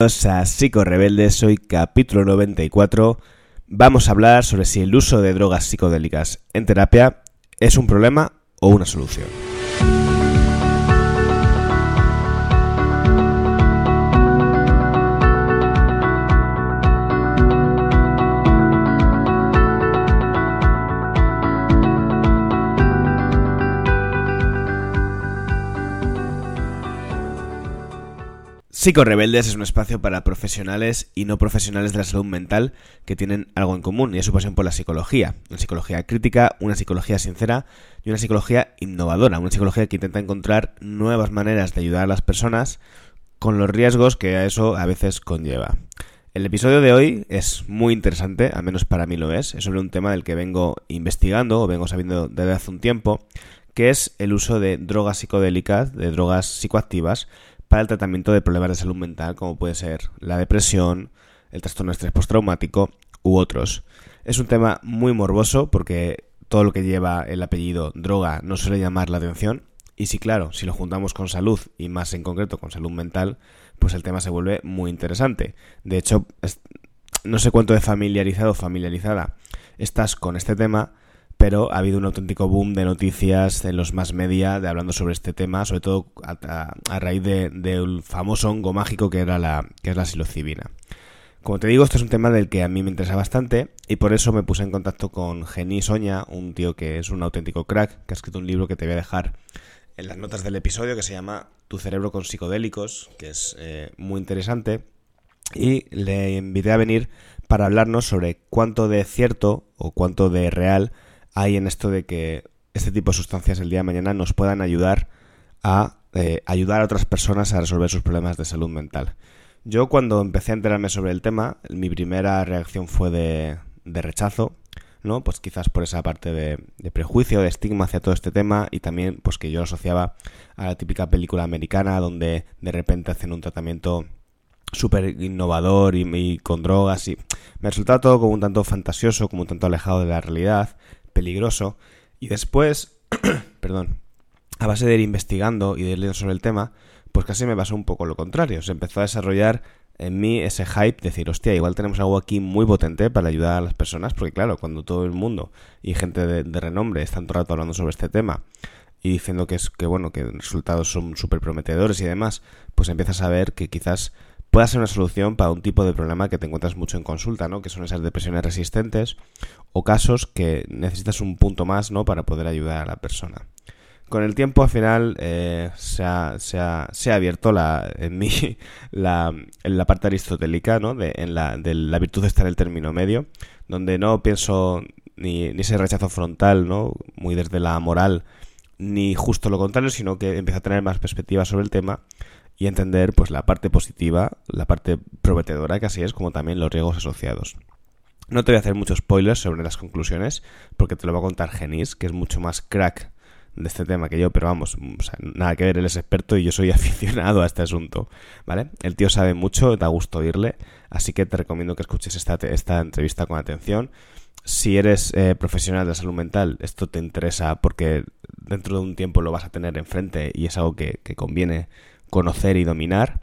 a Psico Rebeldes, hoy capítulo 94. Vamos a hablar sobre si el uso de drogas psicodélicas en terapia es un problema o una solución. Psico Rebeldes es un espacio para profesionales y no profesionales de la salud mental que tienen algo en común y es su pasión por la psicología. Una psicología crítica, una psicología sincera y una psicología innovadora. Una psicología que intenta encontrar nuevas maneras de ayudar a las personas con los riesgos que a eso a veces conlleva. El episodio de hoy es muy interesante, al menos para mí lo es. Es sobre un tema del que vengo investigando o vengo sabiendo desde hace un tiempo, que es el uso de drogas psicodélicas, de drogas psicoactivas, para el tratamiento de problemas de salud mental como puede ser la depresión, el trastorno de estrés postraumático u otros. Es un tema muy morboso porque todo lo que lleva el apellido droga no suele llamar la atención y si claro, si lo juntamos con salud y más en concreto con salud mental, pues el tema se vuelve muy interesante. De hecho, no sé cuánto de familiarizado o familiarizada estás con este tema, pero ha habido un auténtico boom de noticias en los más media de hablando sobre este tema, sobre todo a, raíz del de, famoso hongo mágico que era la que es la psilocibina. Como te digo, este es un tema del que a mí me interesa bastante y por eso me puse en contacto con Geni Soña, un tío que es un auténtico crack, que ha escrito un libro que te voy a dejar en las notas del episodio que se llama Tu cerebro con psicodélicos, que es eh, muy interesante. Y le invité a venir para hablarnos sobre cuánto de cierto o cuánto de real hay en esto de que este tipo de sustancias el día de mañana nos puedan ayudar a eh, ayudar a otras personas a resolver sus problemas de salud mental. Yo cuando empecé a enterarme sobre el tema, mi primera reacción fue de, de rechazo, ¿no? Pues quizás por esa parte de, prejuicio, de estigma hacia todo este tema y también pues que yo lo asociaba a la típica película americana donde de repente hacen un tratamiento súper innovador y, y, con drogas y me resultaba todo como un tanto fantasioso, como un tanto alejado de la realidad peligroso. Y después, perdón, a base de ir investigando y de leer sobre el tema, pues casi me pasó un poco lo contrario. Se empezó a desarrollar en mí ese hype, decir, hostia, igual tenemos algo aquí muy potente para ayudar a las personas, porque claro, cuando todo el mundo y gente de, renombre están todo el rato hablando sobre este tema y diciendo que es que bueno, que los resultados son súper prometedores y demás, pues empiezas a ver que quizás pueda ser una solución para un tipo de problema que te encuentras mucho en consulta, ¿no? Que son esas depresiones resistentes o casos que necesitas un punto más, ¿no? Para poder ayudar a la persona. Con el tiempo, al final, eh, se, ha, se, ha, se, ha, abierto la, en mí la, parte aristotélica, ¿no? De, en la, de la virtud está en el término medio, donde no pienso ni, ese rechazo frontal, ¿no? Muy desde la moral, ni justo lo contrario, sino que empiezo a tener más perspectiva sobre el tema y entender pues la parte positiva, la parte prometedora que así es, como también los riesgos asociados. No te voy a hacer muchos spoilers sobre las conclusiones, porque te lo va a contar Genis, que es mucho más crack de este tema que yo, pero vamos, nada que ver, él es experto y yo soy aficionado a este asunto, ¿vale? El tío sabe mucho, da gusto oírle, así que te recomiendo que escuches esta, esta entrevista con atención. Si eres eh, profesional de salud mental, esto te interesa porque dentro de un tiempo lo vas a tener enfrente y es algo que conviene conocer y dominar.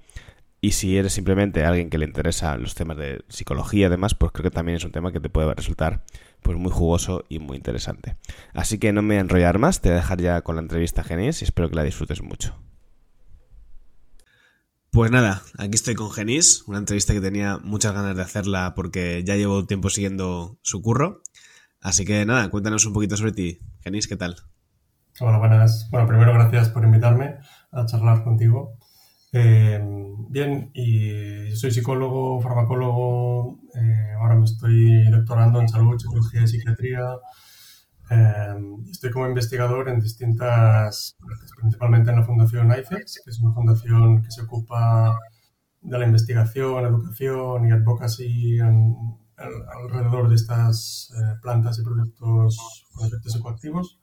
Y si eres simplemente alguien que le interesa los temas de psicología y demás, pues creo que también es un tema que te puede resultar pues muy jugoso y muy interesante. Así que no me voy a enrollar más, te voy a dejar ya con la entrevista a Genis y espero que la disfrutes mucho. Pues nada, aquí estoy con Genis, una entrevista que tenía muchas ganas de hacerla porque ya llevo tiempo siguiendo su curro. Así que nada, cuéntanos un poquito sobre ti. Genis, ¿qué tal? Hola, buenas. Bueno, primero gracias por invitarme a charlar contigo. Eh, bien, y yo soy psicólogo, farmacólogo, eh, ahora me estoy doctorando en salud, psicología y psiquiatría. Eh, estoy como investigador en distintas, principalmente en la Fundación IFEX, que es una fundación que se ocupa de la investigación, educación y advocacy alrededor de estas plantas y productos con efectos psicoactivos.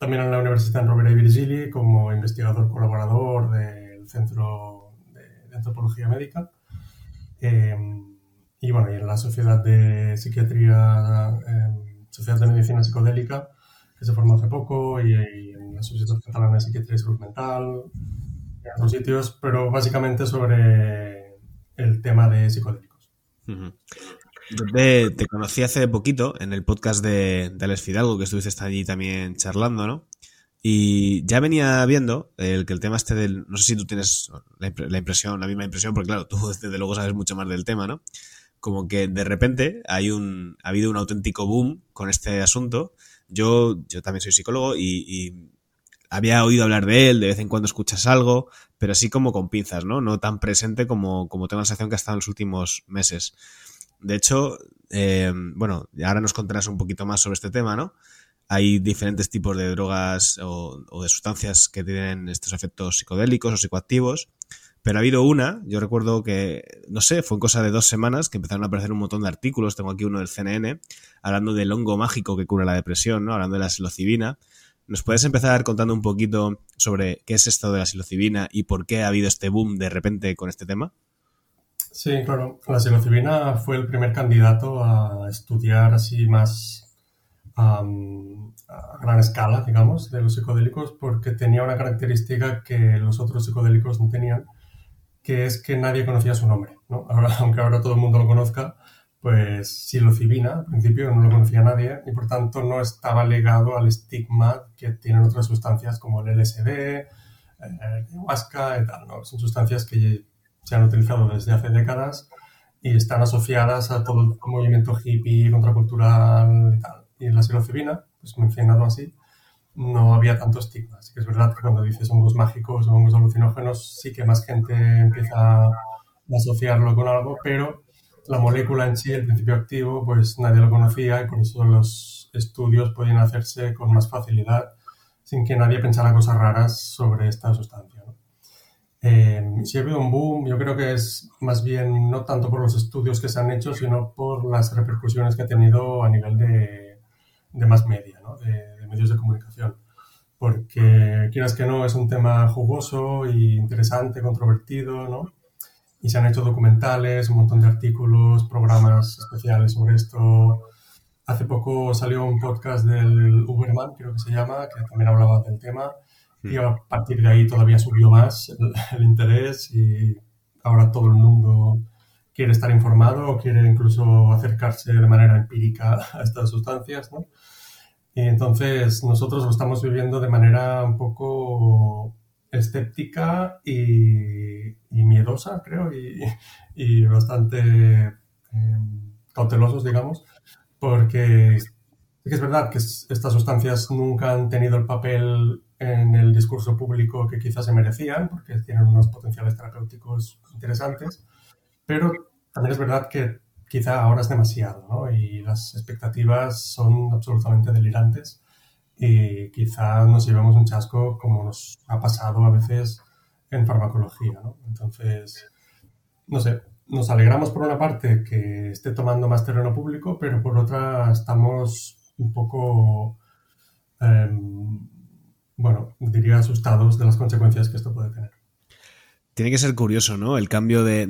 También en la Universidad Rovira y Virgili como investigador colaborador del Centro de, Antropología Médica. Em, y bueno, y en la Sociedad de Psiquiatría, em, Sociedad de Medicina Psicodélica, que se formó hace poco, y, en la Sociedad Catalana de Psiquiatría y Salud Mental, en otros sitios, pero básicamente sobre el tema de psicodélicos. Te, conocí hace poquito en el podcast de, de Alex Fidalgo, que estuviste allí también charlando, ¿no? Y ya venía viendo el que el tema este del. No sé si tú tienes la, impresión, la misma impresión, porque claro, tú desde luego sabes mucho más del tema, ¿no? Como que de repente hay un, ha habido un auténtico boom con este asunto. Yo, yo también soy psicólogo y, había oído hablar de él, de vez en cuando escuchas algo, pero así como con pinzas, ¿no? No tan presente como, como tengo la sensación que ha estado en los últimos meses. De hecho, eh, bueno, ahora nos contarás un poquito más sobre este tema, ¿no? Hay diferentes tipos de drogas o, de sustancias que tienen estos efectos psicodélicos o psicoactivos. Pero ha habido una, yo recuerdo que, no sé, fue en cosa de dos semanas que empezaron a aparecer un montón de artículos, tengo aquí uno del CNN, hablando del hongo mágico que cura la depresión, ¿no? Hablando de la psilocibina. ¿Nos puedes empezar contando un poquito sobre qué es esto de la psilocibina y por qué ha habido este boom de repente con este tema? Sí, claro. La psilocibina fue el primer candidato a estudiar así más a gran escala, digamos, de los psicodélicos porque tenía una característica que los otros psicodélicos no tenían, que es que nadie conocía su nombre. ¿no? Aunque ahora todo el mundo lo conozca, pues psilocibina, al principio no lo conocía nadie y por tanto no estaba ligado al estigma que tienen otras sustancias como el LSD, el ayahuasca y tal. ¿no? Son sustancias que se han utilizado desde hace décadas y están asociadas a todo el movimiento hippie, contracultural y tal y en la psilocibina, pues mencionado así, no había tanto estigma. Así que es verdad que cuando dices hongos mágicos o hongos alucinógenos, sí que más gente empieza a asociarlo con algo, pero la molécula en sí, el principio activo, pues nadie lo conocía y por eso los estudios podían hacerse con más facilidad sin que nadie pensara cosas raras sobre esta sustancia. Eh, si ha habido un boom, yo creo que es más bien no tanto por los estudios que se han hecho, sino por las repercusiones que ha tenido a nivel de de más media, ¿no? de, medios de comunicación. Porque, quieras que no, es un tema jugoso y interesante, controvertido, ¿no? Y se han hecho documentales, un montón de artículos, programas especiales sobre esto. Hace poco salió un podcast del Uberman, creo que se llama, que también hablaba del tema. Y a partir de ahí todavía subió más el, interés y ahora todo el mundo quiere estar informado o quiere incluso acercarse de manera empírica a estas sustancias, ¿no? Y entonces nosotros lo estamos viviendo de manera un poco escéptica y, miedosa, creo, y, bastante em, cautelosos, digamos, porque es verdad que estas sustancias nunca han tenido el papel en el discurso público que quizás se merecían, porque tienen unos potenciales terapéuticos interesantes, pero también es verdad que quizá ahora es demasiado, ¿no? Y las expectativas son absolutamente delirantes y quizá nos llevemos un chasco como nos ha pasado a veces en farmacología, ¿no? Entonces, no sé, nos alegramos por una parte que esté tomando más terreno público, pero por otra estamos un poco, em, bueno, diría asustados de las consecuencias que esto puede tener. Tiene que ser curioso, ¿no? El cambio de,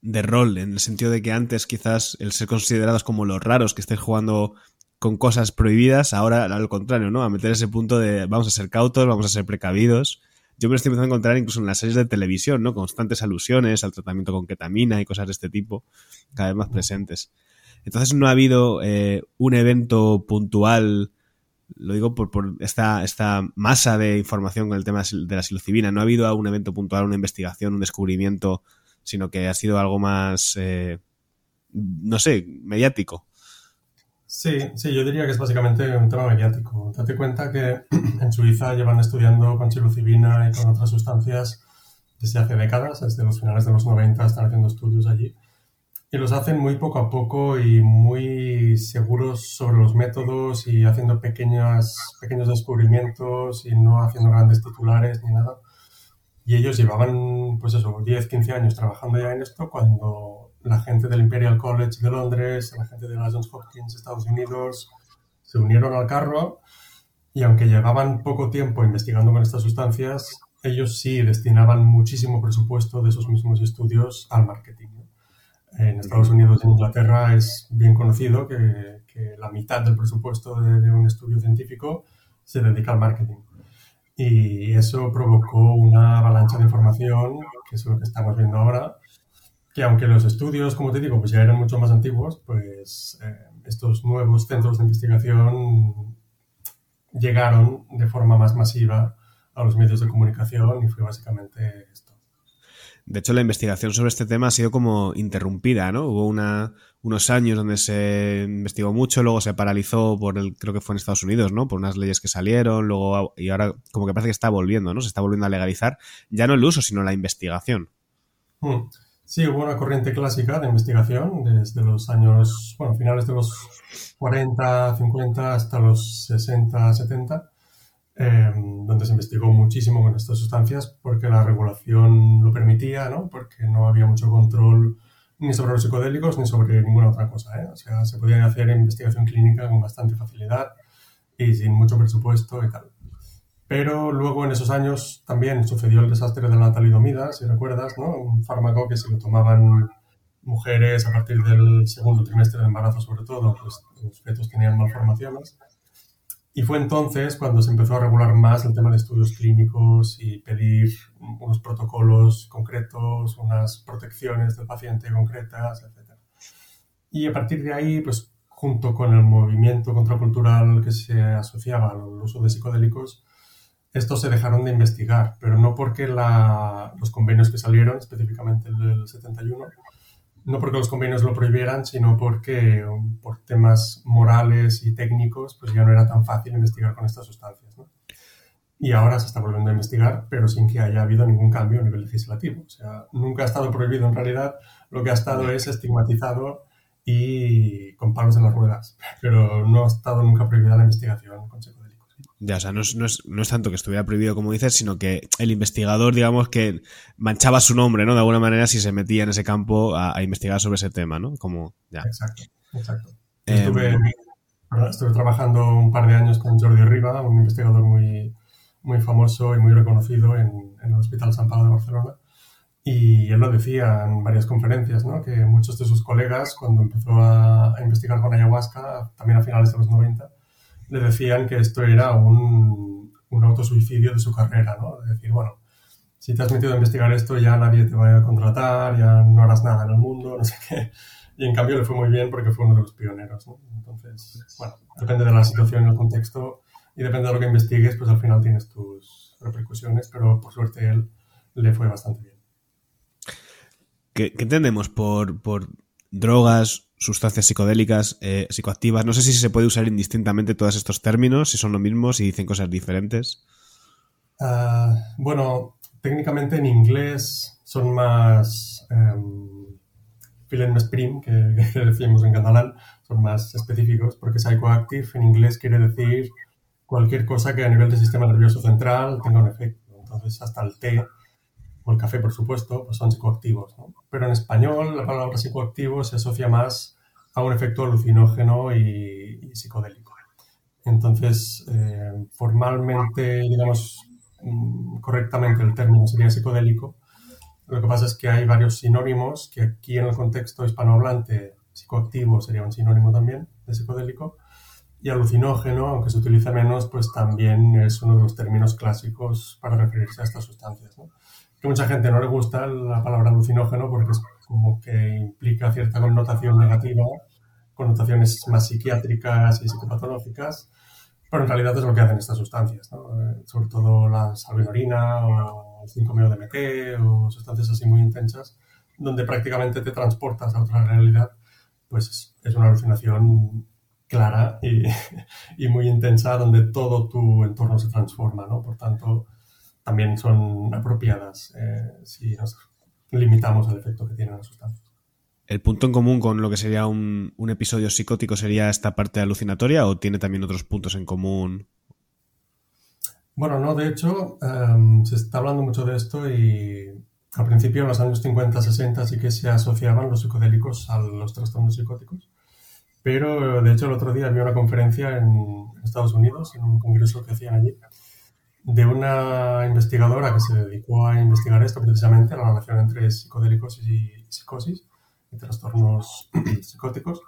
de rol, en el sentido de que antes quizás el ser considerados como los raros que estés jugando con cosas prohibidas, ahora al contrario, ¿no? A meter ese punto de vamos a ser cautos, vamos a ser precavidos. Yo me lo estoy empezando a encontrar incluso en las series de televisión, ¿no? Constantes alusiones al tratamiento con ketamina y cosas de este tipo, cada vez más presentes. Entonces no ha habido eh, un evento puntual, lo digo por, por esta, esta masa de información con el tema de la psilocibina, no ha habido un evento puntual, una investigación, un descubrimiento sino que ha sido algo más, eh, no sé, mediático. Sí, sí, yo diría que es básicamente un tema mediático. Date cuenta que en Suiza llevan estudiando con psilocibina y con otras sustancias desde hace décadas, desde los finales de los 90 están haciendo estudios allí. Y los hacen muy poco a poco y muy seguros sobre los métodos y haciendo pequeñas, pequeños descubrimientos y no haciendo grandes titulares ni nada. Y ellos llevaban, pues eso, 10, 15 años trabajando ya en esto cuando la gente del Imperial College de Londres, la gente de la Johns Hopkins, Estados Unidos, se unieron al carro y aunque llevaban poco tiempo investigando con estas sustancias, ellos sí destinaban muchísimo presupuesto de esos mismos estudios al marketing. En Estados Unidos y en Inglaterra es bien conocido que, que la mitad del presupuesto de, de un estudio científico se dedica al marketing. Y eso provocó una avalancha de información, que es lo que estamos viendo ahora, que aunque los estudios, como te digo, pues ya eran mucho más antiguos, pues eh, estos nuevos centros de investigación llegaron de forma más masiva a los medios de comunicación y fue básicamente esto. De hecho, la investigación sobre este tema ha sido como interrumpida, ¿no? Hubo una, unos años donde se investigó mucho, luego se paralizó por el, creo que fue en Estados Unidos, ¿no? Por unas leyes que salieron, luego, y ahora como que parece que está volviendo, ¿no? Se está volviendo a legalizar, ya no el uso, sino la investigación. Hmm. Sí, hubo una corriente clásica de investigación desde los años, bueno, finales de los 40, 50 hasta los 60, 70 Em, donde se investigó muchísimo con estas sustancias porque la regulación lo permitía, ¿no? porque no había mucho control ni sobre los psicodélicos ni sobre ninguna otra cosa. ¿eh? O sea, se podía hacer investigación clínica con bastante facilidad y sin mucho presupuesto y tal. Pero luego en esos años también sucedió el desastre de la talidomida, si recuerdas, ¿no? un fármaco que se lo tomaban mujeres a partir del segundo trimestre de embarazo sobre todo, pues los fetos tenían malformaciones y fue entonces cuando se empezó a regular más el tema de estudios clínicos y pedir unos protocolos concretos, unas protecciones del paciente concretas, etc. Y a partir de ahí, pues junto con el movimiento contracultural que se asociaba al uso de psicodélicos, estos se dejaron de investigar, pero no porque los convenios que salieron, específicamente el del 71, no porque los convenios lo prohibieran, sino porque um, por temas morales y técnicos, pues ya no era tan fácil investigar con estas sustancias. Y ahora se está volviendo a investigar, pero sin que haya habido ningún cambio a nivel legislativo. O sea, nunca ha estado prohibido en realidad, lo que ha estado es estigmatizado y con palos en las ruedas, pero no ha estado nunca prohibida la investigación con ya, o sea, no es, no, es, no es, tanto que estuviera prohibido como dices, sino que el investigador, digamos, que manchaba su nombre, ¿no? De alguna manera, si se metía en ese campo a, investigar sobre ese tema, ¿no? Como, ya. Exacto, exacto. Em, estuve, estuve, trabajando un par de años con Jordi Riva, un investigador muy, muy famoso y muy reconocido en, en el Hospital San Pablo de Barcelona. Y él lo decía en varias conferencias, ¿no? que muchos de sus colegas, cuando empezó a, a investigar con ayahuasca, también a finales de los 90, le decían que esto era un, un autosuicidio de su carrera, ¿no? Es decir, bueno, si te has metido a investigar esto ya nadie te va a contratar, ya no harás nada en el mundo, no sé qué. Y en cambio le fue muy bien porque fue uno de los pioneros, ¿no? Entonces, bueno, depende de la situación y el contexto y depende de lo que investigues, pues al final tienes tus repercusiones, pero por suerte él le fue bastante bien. ¿Qué, qué entendemos por, por drogas, sustancias psicodélicas, eh, psicoactivas. No sé si se puede usar indistintamente todos estos términos, si son lo mismo, si dicen cosas diferentes. Ah, bueno, técnicamente en inglés son más um, más prim, que, decimos en catalán, son más específicos, porque psychoactive en inglés quiere decir cualquier cosa que a nivel del sistema nervioso central tenga un efecto. Entonces, hasta el té o el café, por supuesto, pues son psicoactivos. Pero en español la palabra psicoactivo se asocia más a un efecto alucinógeno y, psicodélico. Entonces, eh, formalmente, digamos, mm, correctamente el término sería psicodélico. Lo que pasa es que hay varios sinónimos que aquí en el contexto hispanohablante psicoactivo sería un sinónimo también de psicodélico y alucinógeno, aunque se utiliza menos, pues también es uno de los términos clásicos para referirse a estas sustancias. ¿no? Que mucha gente no le gusta la palabra alucinógeno porque es como que implica cierta connotación negativa, connotaciones más psiquiátricas y psicopatológicas, pero en realidad es lo que hacen estas sustancias, eh, sobre todo la salvinorina o el 5-MeO-DMT o sustancias así muy intensas, donde prácticamente te transportas a otra realidad, pues es una alucinación clara y, y muy intensa donde todo tu entorno se transforma, ¿no? Por tanto, también son apropiadas eh, si nos limitamos al efecto que tienen las sustancias. ¿El punto en común con lo que sería un, episodio psicótico sería esta parte alucinatoria o tiene también otros puntos en común? Bueno, no, de hecho, em, se está hablando mucho de esto y al principio, en los años 50-60, sí que se asociaban los psicodélicos a los trastornos psicóticos. Pero, de hecho, el otro día había una conferencia en Estados Unidos, en un congreso que hacían allí, de una investigadora que se dedicó a investigar esto precisamente, la relación entre psicodélicos y psicosis, y trastornos psicóticos.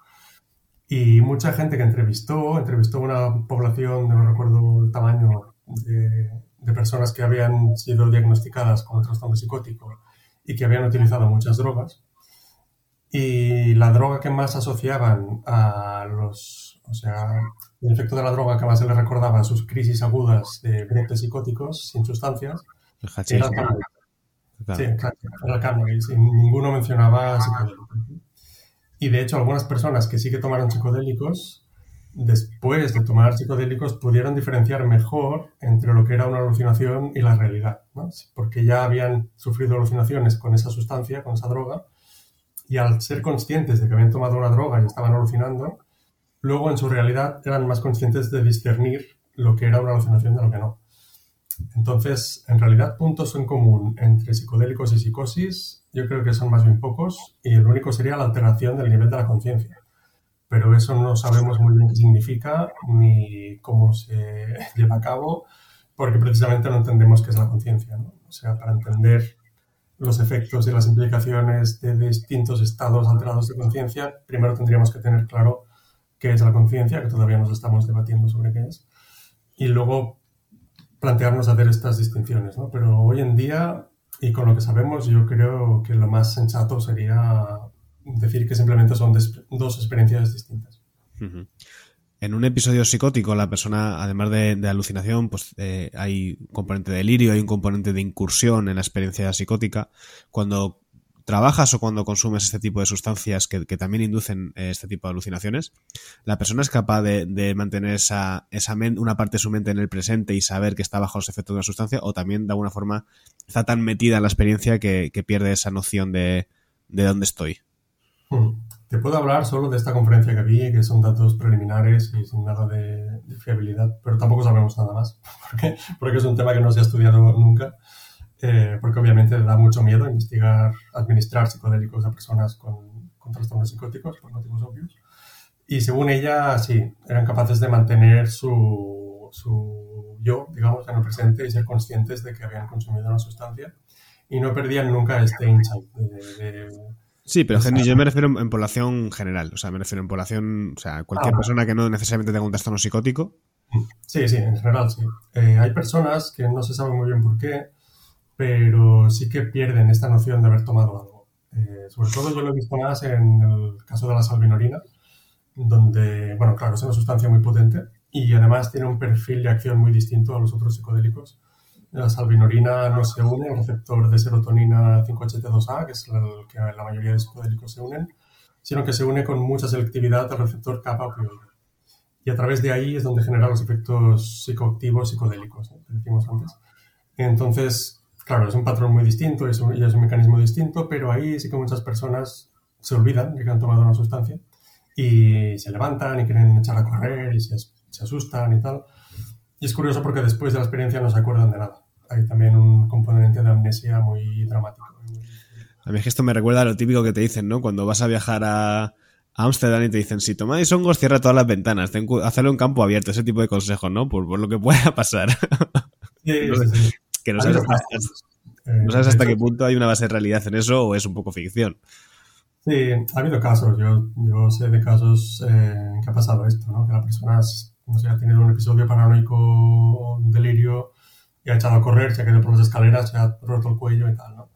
Y mucha gente que entrevistó, entrevistó una población, no recuerdo el tamaño, de, personas que habían sido diagnosticadas con trastorno psicótico y que habían utilizado muchas drogas. Y la droga que más asociaban a los, o sea, el efecto de la droga que más se le recordaba sus crisis agudas de brotes psicóticos sin sustancias, era el cannabis. Sí, claro, era el cannabis. Y ninguno mencionaba psicodélicos. Y de hecho, algunas personas que sí que tomaron psicodélicos, después de tomar psicodélicos, pudieron diferenciar mejor entre lo que era una alucinación y la realidad, ¿no? porque ya habían sufrido alucinaciones con esa sustancia, con esa droga, y al ser conscientes de que habían tomado una droga y estaban alucinando, luego en su realidad eran más conscientes de discernir lo que era una alucinación de lo que no. Entonces, en realidad, puntos en común entre psicodélicos y psicosis, yo creo que son más bien pocos, y el único sería la alteración del nivel de la conciencia. Pero eso no sabemos muy bien qué significa ni cómo se lleva a cabo, porque precisamente no entendemos qué es la conciencia. ¿no? O sea, para entender los efectos y las implicaciones de distintos estados alterados de conciencia, primero tendríamos que tener claro qué es la conciencia, que todavía nos estamos debatiendo sobre qué es, y luego plantearnos hacer estas distinciones. ¿no? Pero hoy en día, y con lo que sabemos, yo creo que lo más sensato sería decir que simplemente son dos experiencias distintas. En un episodio psicótico, la persona, además de, alucinación, pues eh, hay un componente de delirio, hay un componente de incursión en la experiencia psicótica. Cuando trabajas o cuando consumes este tipo de sustancias que, también inducen eh, este tipo de alucinaciones, la persona es capaz de, mantener esa, esa una parte de su mente en el presente y saber que está bajo los efectos de una sustancia, o también de alguna forma está tan metida en la experiencia que, pierde esa noción de, de dónde estoy. Hmm. Te puedo hablar solo de esta conferencia que vi, que son datos preliminares y sin nada de, fiabilidad, pero tampoco sabemos nada más, porque, porque es un tema que no se ha estudiado nunca, eh, porque obviamente da mucho miedo investigar, administrar psicodélicos a personas con, con trastornos psicóticos, por motivos obvios. Y según ella, sí, eran capaces de mantener su, su yo, digamos, en el presente y ser conscientes de que habían consumido una sustancia y no perdían nunca este insight de Sí, pero yo me refiero en, población general, o sea, me refiero en población, o sea, cualquier ah. persona que no necesariamente tenga un trastorno psicótico. Sí, sí, en general sí. Eh, hay personas que no se sabe muy bien por qué, pero sí que pierden esta noción de haber tomado algo. Eh, sobre todo yo lo he visto más en el caso de la salvinorina, donde, bueno, claro, es una sustancia muy potente y además tiene un perfil de acción muy distinto a los otros psicodélicos la salvinorina no se une al receptor de serotonina 5HT2A, que es el que la mayoría de psicodélicos se unen, sino que se une con mucha selectividad al receptor kappa opioide. Y a través de ahí es donde genera los efectos psicoactivos psicodélicos, que decimos antes. Entonces, claro, es un patrón muy distinto y es, un, es un mecanismo distinto, pero ahí sí que muchas personas se olvidan de que han tomado una sustancia y se levantan y quieren echar a correr y se, se asustan y tal. Y es curioso porque después de la experiencia no se acuerdan de nada. Hay también un componente de amnesia muy dramático. A mí es que esto me recuerda a lo típico que te dicen, ¿no? Cuando vas a viajar a Ámsterdam y te dicen, si tomáis hongos, cierra todas las ventanas, hacerlo en campo abierto, ese tipo de consejos, ¿no? Por, lo que pueda pasar. Que no sabes, hasta, qué punto hay una base de realidad en eso o es un poco ficción. Sí, ha habido casos. Yo, yo sé de casos eh, que ha pasado esto, ¿no? Que la persona no sé, ha tenido un episodio paranoico, un delirio, y ha echado a correr, se ha caído por las escaleras, se ha roto el cuello y tal, ¿no?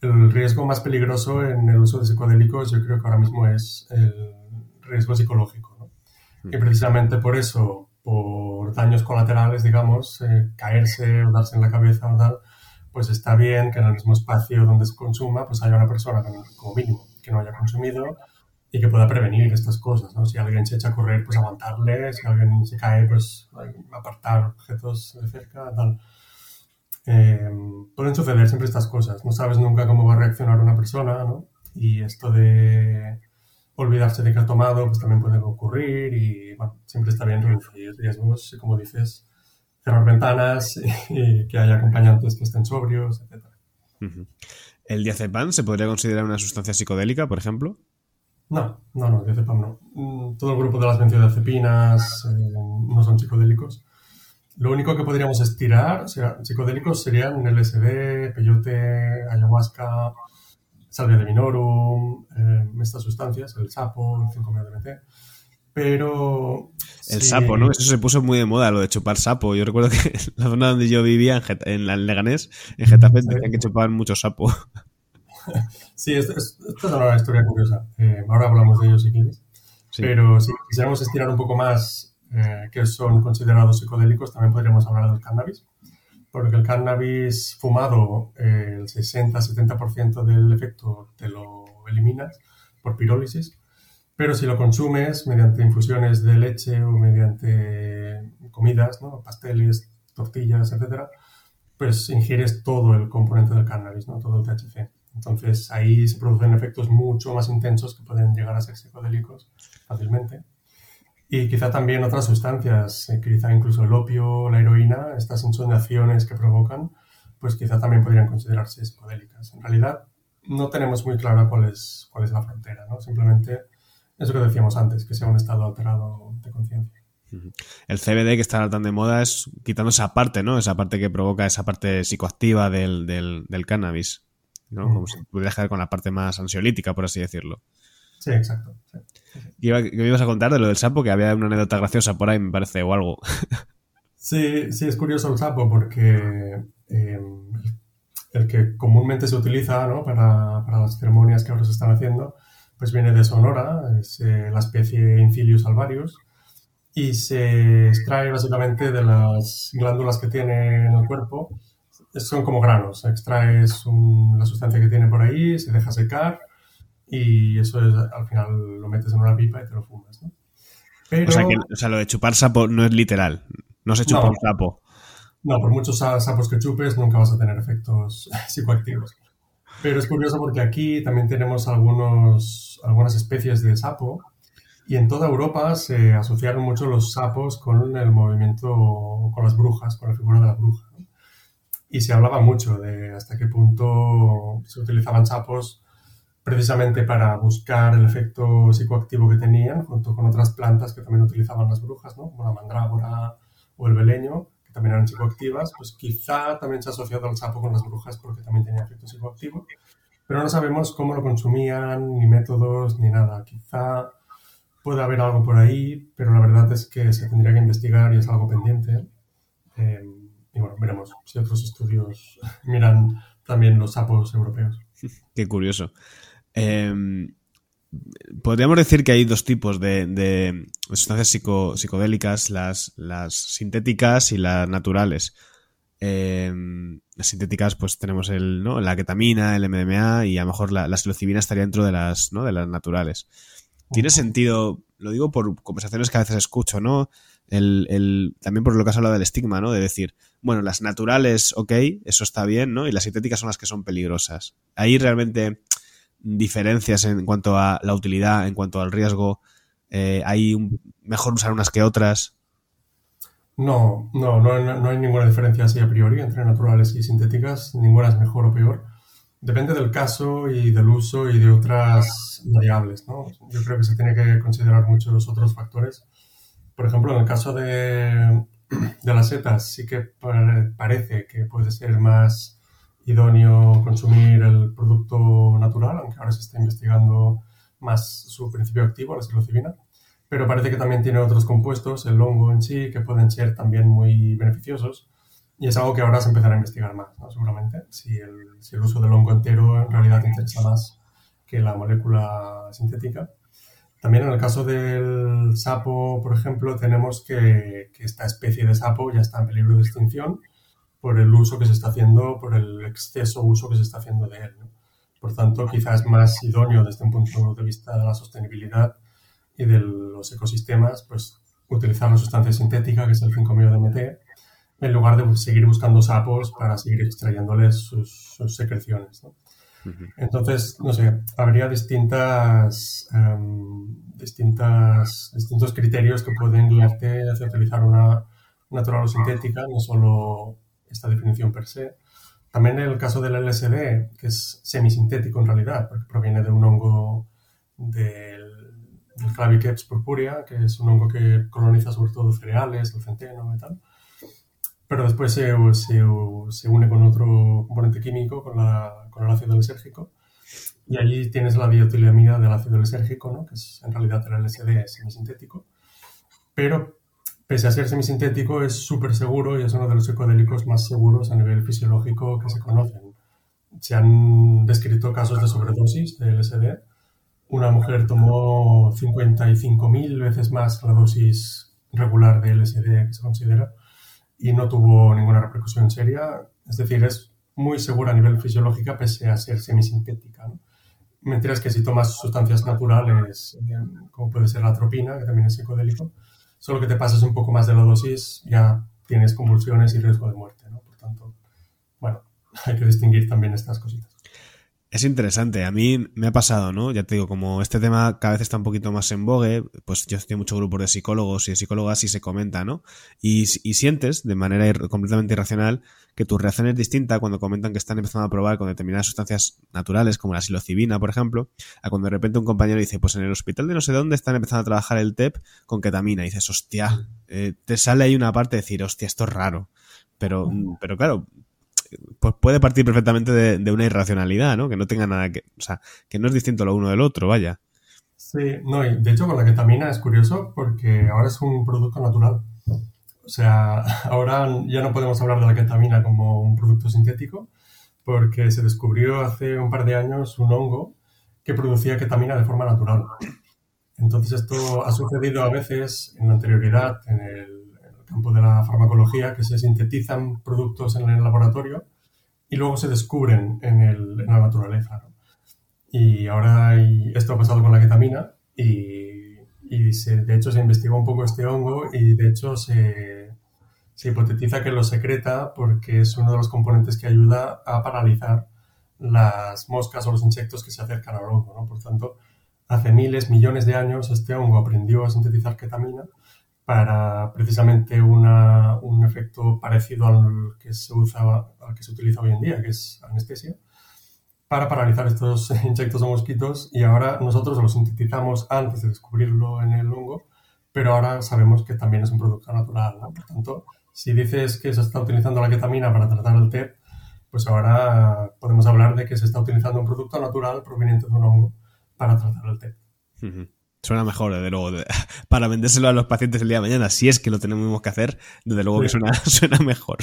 El riesgo más peligroso en el uso de psicodélicos yo creo que ahora mismo es el riesgo psicológico, ¿no? Mm. Y precisamente por eso, por daños colaterales, digamos, eh, caerse o darse en la cabeza o tal, pues está bien que en el mismo espacio donde se consuma, pues haya una persona como mínimo que no haya consumido y que pueda prevenir estas cosas, ¿no? Si alguien se echa a correr, pues aguantarle, si alguien se cae, pues apartar objetos de cerca, tal. Eh, pueden suceder siempre estas cosas, no sabes nunca cómo va a reaccionar una persona, ¿no? Y esto de olvidarse de que ha tomado, pues también puede ocurrir y, bueno, siempre está bien reducir riesgos y, como dices, cerrar ventanas y, que haya acompañantes que estén sobrios, etc. ¿El diazepam se podría considerar una sustancia psicodélica, por ejemplo? No, no, no, diazepam no. Mm, todo el grupo de las benzodiazepinas eh, no son psicodélicos. Lo único que podríamos estirar, o sea, psicodélicos serían LSD, peyote, ayahuasca, salvia de minorum, eh, estas sustancias, el sapo, el 5-MeO-DMT. Pero. El sapo, ¿no? Eso se puso muy de moda, lo de chupar sapo. Yo recuerdo que en la zona donde yo vivía, en, la Leganés, en Getafe, decían que chupaban mucho sapo. sí, esto, es una historia curiosa. Eh, ahora hablamos de ello si quieres. Pero si quisiéramos estirar un poco más eh, que son considerados psicodélicos, también podríamos hablar del cannabis. Porque el cannabis fumado, eh, el 60-70% del efecto te lo eliminas por pirólisis. Pero si lo consumes mediante infusiones de leche o mediante comidas, ¿no? pasteles, tortillas, etcétera, pues ingieres todo el componente del cannabis, ¿no? todo el THC. Entonces ahí se producen efectos mucho más intensos que pueden llegar a ser psicodélicos fácilmente. Y quizá también otras sustancias, eh, quizá incluso el opio, la heroína, estas insondaciones que provocan, pues quizá también podrían considerarse psicodélicas. En realidad no tenemos muy clara cuál es, cuál es la frontera, ¿no? Simplemente eso que decíamos antes, que sea un estado alterado de conciencia. El CBD que está tan de moda es quitando esa parte, ¿no? Esa parte que provoca esa parte psicoactiva del, del, cannabis, ¿no? Como si pudieras quedar con la parte más ansiolítica, por así decirlo. Sí, exacto. ¿Qué, me ibas a contar de lo del sapo? Que había una anécdota graciosa por ahí, me parece, o algo. sí, sí, es curioso el sapo porque eh, el que comúnmente se utiliza ¿no? para, para, las ceremonias que ahora se están haciendo, pues viene de Sonora, es eh, la especie Infilius alvarius, y se extrae básicamente de las glándulas que tiene en el cuerpo. Son como granos, extraes la sustancia que tiene por ahí, se deja secar y eso es, al final lo metes en una pipa y te lo fumas. ¿no? O, sea que, o sea, lo de chupar sapo no es literal, no se chupa un sapo. No, por muchos sapos que chupes nunca vas a tener efectos psicoactivos. Pero es curioso porque aquí también tenemos algunos, algunas especies de sapo y en toda Europa se asociaron mucho los sapos con el movimiento, con las brujas, con la figura de la bruja. Y se hablaba mucho de hasta qué punto se utilizaban sapos precisamente para buscar el efecto psicoactivo que tenían, junto con otras plantas que también utilizaban las brujas, ¿no? como la mandrágora o el beleño, que también eran psicoactivas, pues quizá también se ha asociado al sapo con las brujas porque también tenía efecto psicoactivo, pero no sabemos cómo lo consumían, ni métodos, ni nada. Quizá puede haber algo por ahí, pero la verdad es que se tendría que investigar y es algo pendiente. Eh, y bueno, veremos si otros estudios miran también los sapos europeos. Qué curioso. Em, podríamos decir que hay dos tipos de, sustancias psicodélicas, las, las, sintéticas y las naturales. Em, las sintéticas, pues tenemos el, ¿no? la ketamina, el MDMA y a lo mejor la, la psilocibina estaría dentro de las, ¿no? de las naturales. Tiene sentido, lo digo por conversaciones que a veces escucho, ¿no? El, también por lo que has hablado del estigma, ¿no? De decir, bueno, las naturales, ok, eso está bien, ¿no? Y las sintéticas son las que son peligrosas. Ahí realmente diferencias en cuanto a la utilidad, en cuanto al riesgo? Eh, ¿Hay mejor usar unas que otras? No, no, no, hay ninguna diferencia así a priori entre naturales y sintéticas. Ninguna es mejor o peor. Depende del caso y del uso y de otras variables. ¿no? Yo creo que se tiene que considerar muchos otros factores. Por ejemplo, en el caso de, de las setas, sí que parece que puede ser más idóneo consumir el producto natural, aunque ahora se está investigando más su principio activo, la psilocibina. Pero parece que también tiene otros compuestos, el hongo en sí, que pueden ser también muy beneficiosos. Y es algo que ahora se empezará a investigar más, seguramente, si el, si el uso del hongo entero en realidad interesa más que la molécula sintética. También en el caso del sapo, por ejemplo, tenemos que, que, esta especie de sapo ya está en peligro de extinción por el uso que se está haciendo, por el exceso uso que se está haciendo de él. Por tanto, quizás más idóneo desde un punto de vista de la sostenibilidad y de los ecosistemas, pues utilizar la sustancia sintética, que es el 5-MeO-DMT, en lugar de seguir buscando sapos para seguir extrayéndoles sus, secreciones. Entonces, no sé, habría distintas, em, distintas, distintos criterios que pueden guiarte hacia utilizar una natural o sintética, no solo esta definición per se. También el caso del LSD, que es semisintético en realidad, porque proviene de un hongo del, del Claviceps purpurea, que es un hongo que coloniza sobre todo cereales, el centeno y tal. Pero después se, se, se une con otro componente químico, con, la, con el ácido lisérgico, y allí tienes la diotilamida del ácido lisérgico, ¿no? que es en realidad el LSD semisintético. Pero pese a ser semisintético, es súper seguro y es uno de los psicodélicos más seguros a nivel fisiológico que se conocen. se han descrito casos de sobredosis de LSD. Una mujer tomó 55.000 veces más la dosis regular de LSD que se considera y no tuvo ninguna repercusión seria. Es decir, es muy segura a nivel fisiológica pese a ser semisintética. ¿no? Mentiras que si tomas sustancias naturales, eh, como puede ser la atropina, que también es psicodélico, solo que te pasas un poco más de la dosis, ya tienes convulsiones y riesgo de muerte. ¿no? Por tanto, bueno, hay que distinguir también estas cositas. Es interesante, a mí me ha pasado, ¿no? Ya te digo, como este tema cada vez está un poquito más en vogue, pues yo estoy mucho grupo de psicólogos y de psicólogas y se comenta, ¿no? Y, y sientes de manera completamente irracional que tu reacción es distinta cuando comentan que están empezando a probar con determinadas sustancias naturales, como la psilocibina, por ejemplo, a cuando de repente un compañero dice, pues en el hospital de no sé dónde están empezando a trabajar el TEP con ketamina. Y dices, hostia, eh, te sale ahí una parte de decir, hostia, esto es raro. Pero, pero claro, pues puede partir perfectamente de, una irracionalidad, ¿no? Que no tenga nada que. O sea, que no es distinto lo uno del otro, vaya. Sí, no, y de hecho con la ketamina es curioso porque ahora es un producto natural. O sea, ahora ya no podemos hablar de la ketamina como un producto sintético porque se descubrió hace un par de años un hongo que producía ketamina de forma natural. Entonces esto ha sucedido a veces en la anterioridad en el campo de la farmacología, que se sintetizan productos en el laboratorio y luego se descubren en, la naturaleza. Y ahora esto ha pasado con la ketamina y, de hecho se investigó un poco este hongo y de hecho se, se hipotetiza que lo secreta porque es uno de los componentes que ayuda a paralizar las moscas o los insectos que se acercan al hongo. ¿no? Por tanto, hace miles, millones de años este hongo aprendió a sintetizar ketamina para precisamente una, un efecto parecido al que se usa, al que se utiliza hoy en día, que es anestesia, para paralizar estos insectos o mosquitos y ahora nosotros lo sintetizamos antes de descubrirlo en el hongo, pero ahora sabemos que también es un producto natural. Por tanto, si dices que se está utilizando la ketamina para tratar el TEP, pues ahora podemos hablar de que se está utilizando un producto natural proveniente de un hongo para tratar el TEP. Suena mejor, desde luego. Para vendérselo a los pacientes el día de mañana, si es que lo tenemos que hacer, desde luego que suena, suena mejor.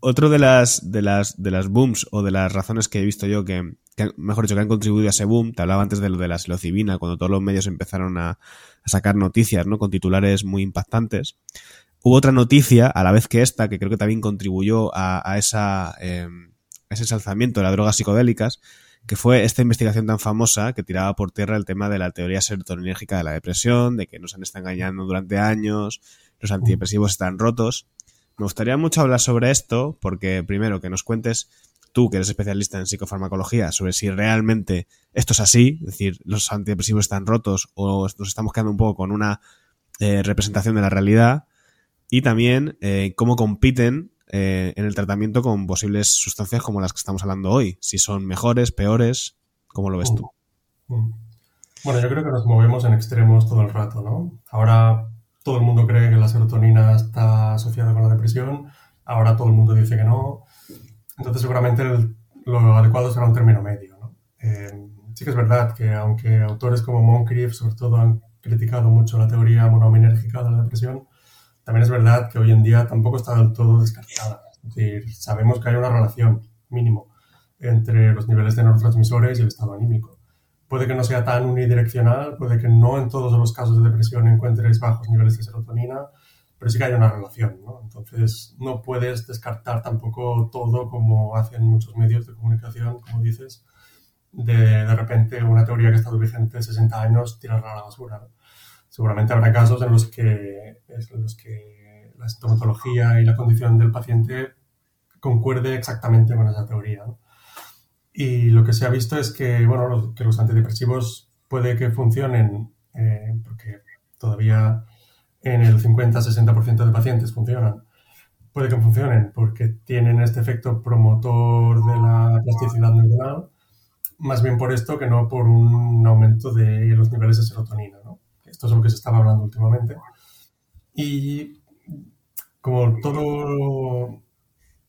Otro de las, de las, de las booms o de las razones que he visto yo que, mejor dicho, que han contribuido a ese boom, te hablaba antes de lo de la psilocibina, cuando todos los medios empezaron a, sacar noticias, ¿no? Con titulares muy impactantes. Hubo otra noticia, a la vez que esta, que creo que también contribuyó a, a esa, em, ese ensalzamiento de las drogas psicodélicas, que fue esta investigación tan famosa que tiraba por tierra el tema de la teoría serotoninérgica de la depresión, de que nos han estado engañando durante años, los antidepresivos están rotos. Me gustaría mucho hablar sobre esto, porque primero que nos cuentes tú, que eres especialista en psicofarmacología, sobre si realmente esto es así, es decir, los antidepresivos están rotos o nos estamos quedando un poco con una eh, representación de la realidad, y también eh, cómo compiten eh, en el tratamiento con posibles sustancias como las que estamos hablando hoy. Si son mejores, peores, ¿cómo lo ves tú? Mm, mm. Bueno, yo creo que nos movemos en extremos todo el rato, ¿no? Ahora todo el mundo cree que la serotonina está asociada con la depresión, ahora todo el mundo dice que no. Entonces seguramente lo adecuado será un término medio, ¿no? Eh, sí que es verdad que aunque autores como Moncrief sobre todo han criticado mucho la teoría monominérgica de la depresión, también es verdad que hoy en día tampoco está del todo descartada. Es decir, sabemos que hay una relación, mínimo, entre los niveles de neurotransmisores y el estado anímico. Puede que no sea tan unidireccional, puede que no en todos los casos de depresión encuentres bajos niveles de serotonina, pero sí que hay una relación, ¿no? Entonces, no puedes descartar tampoco todo como hacen muchos medios de comunicación, como dices, de de repente una teoría que ha estado vigente 60 años, tirarla a la basura. ¿no? Seguramente habrá casos en los que, la sintomatología y la condición del paciente concuerde exactamente con esa teoría. Y lo que se ha visto es que, bueno, los, que los antidepresivos puede que funcionen, eh, porque todavía en el 50-60% de pacientes funcionan, puede que funcionen porque tienen este efecto promotor de la plasticidad neuronal, más bien por esto que no por un aumento de los niveles de serotonina. ¿no? Esto es lo que se estaba hablando últimamente. Y como todo,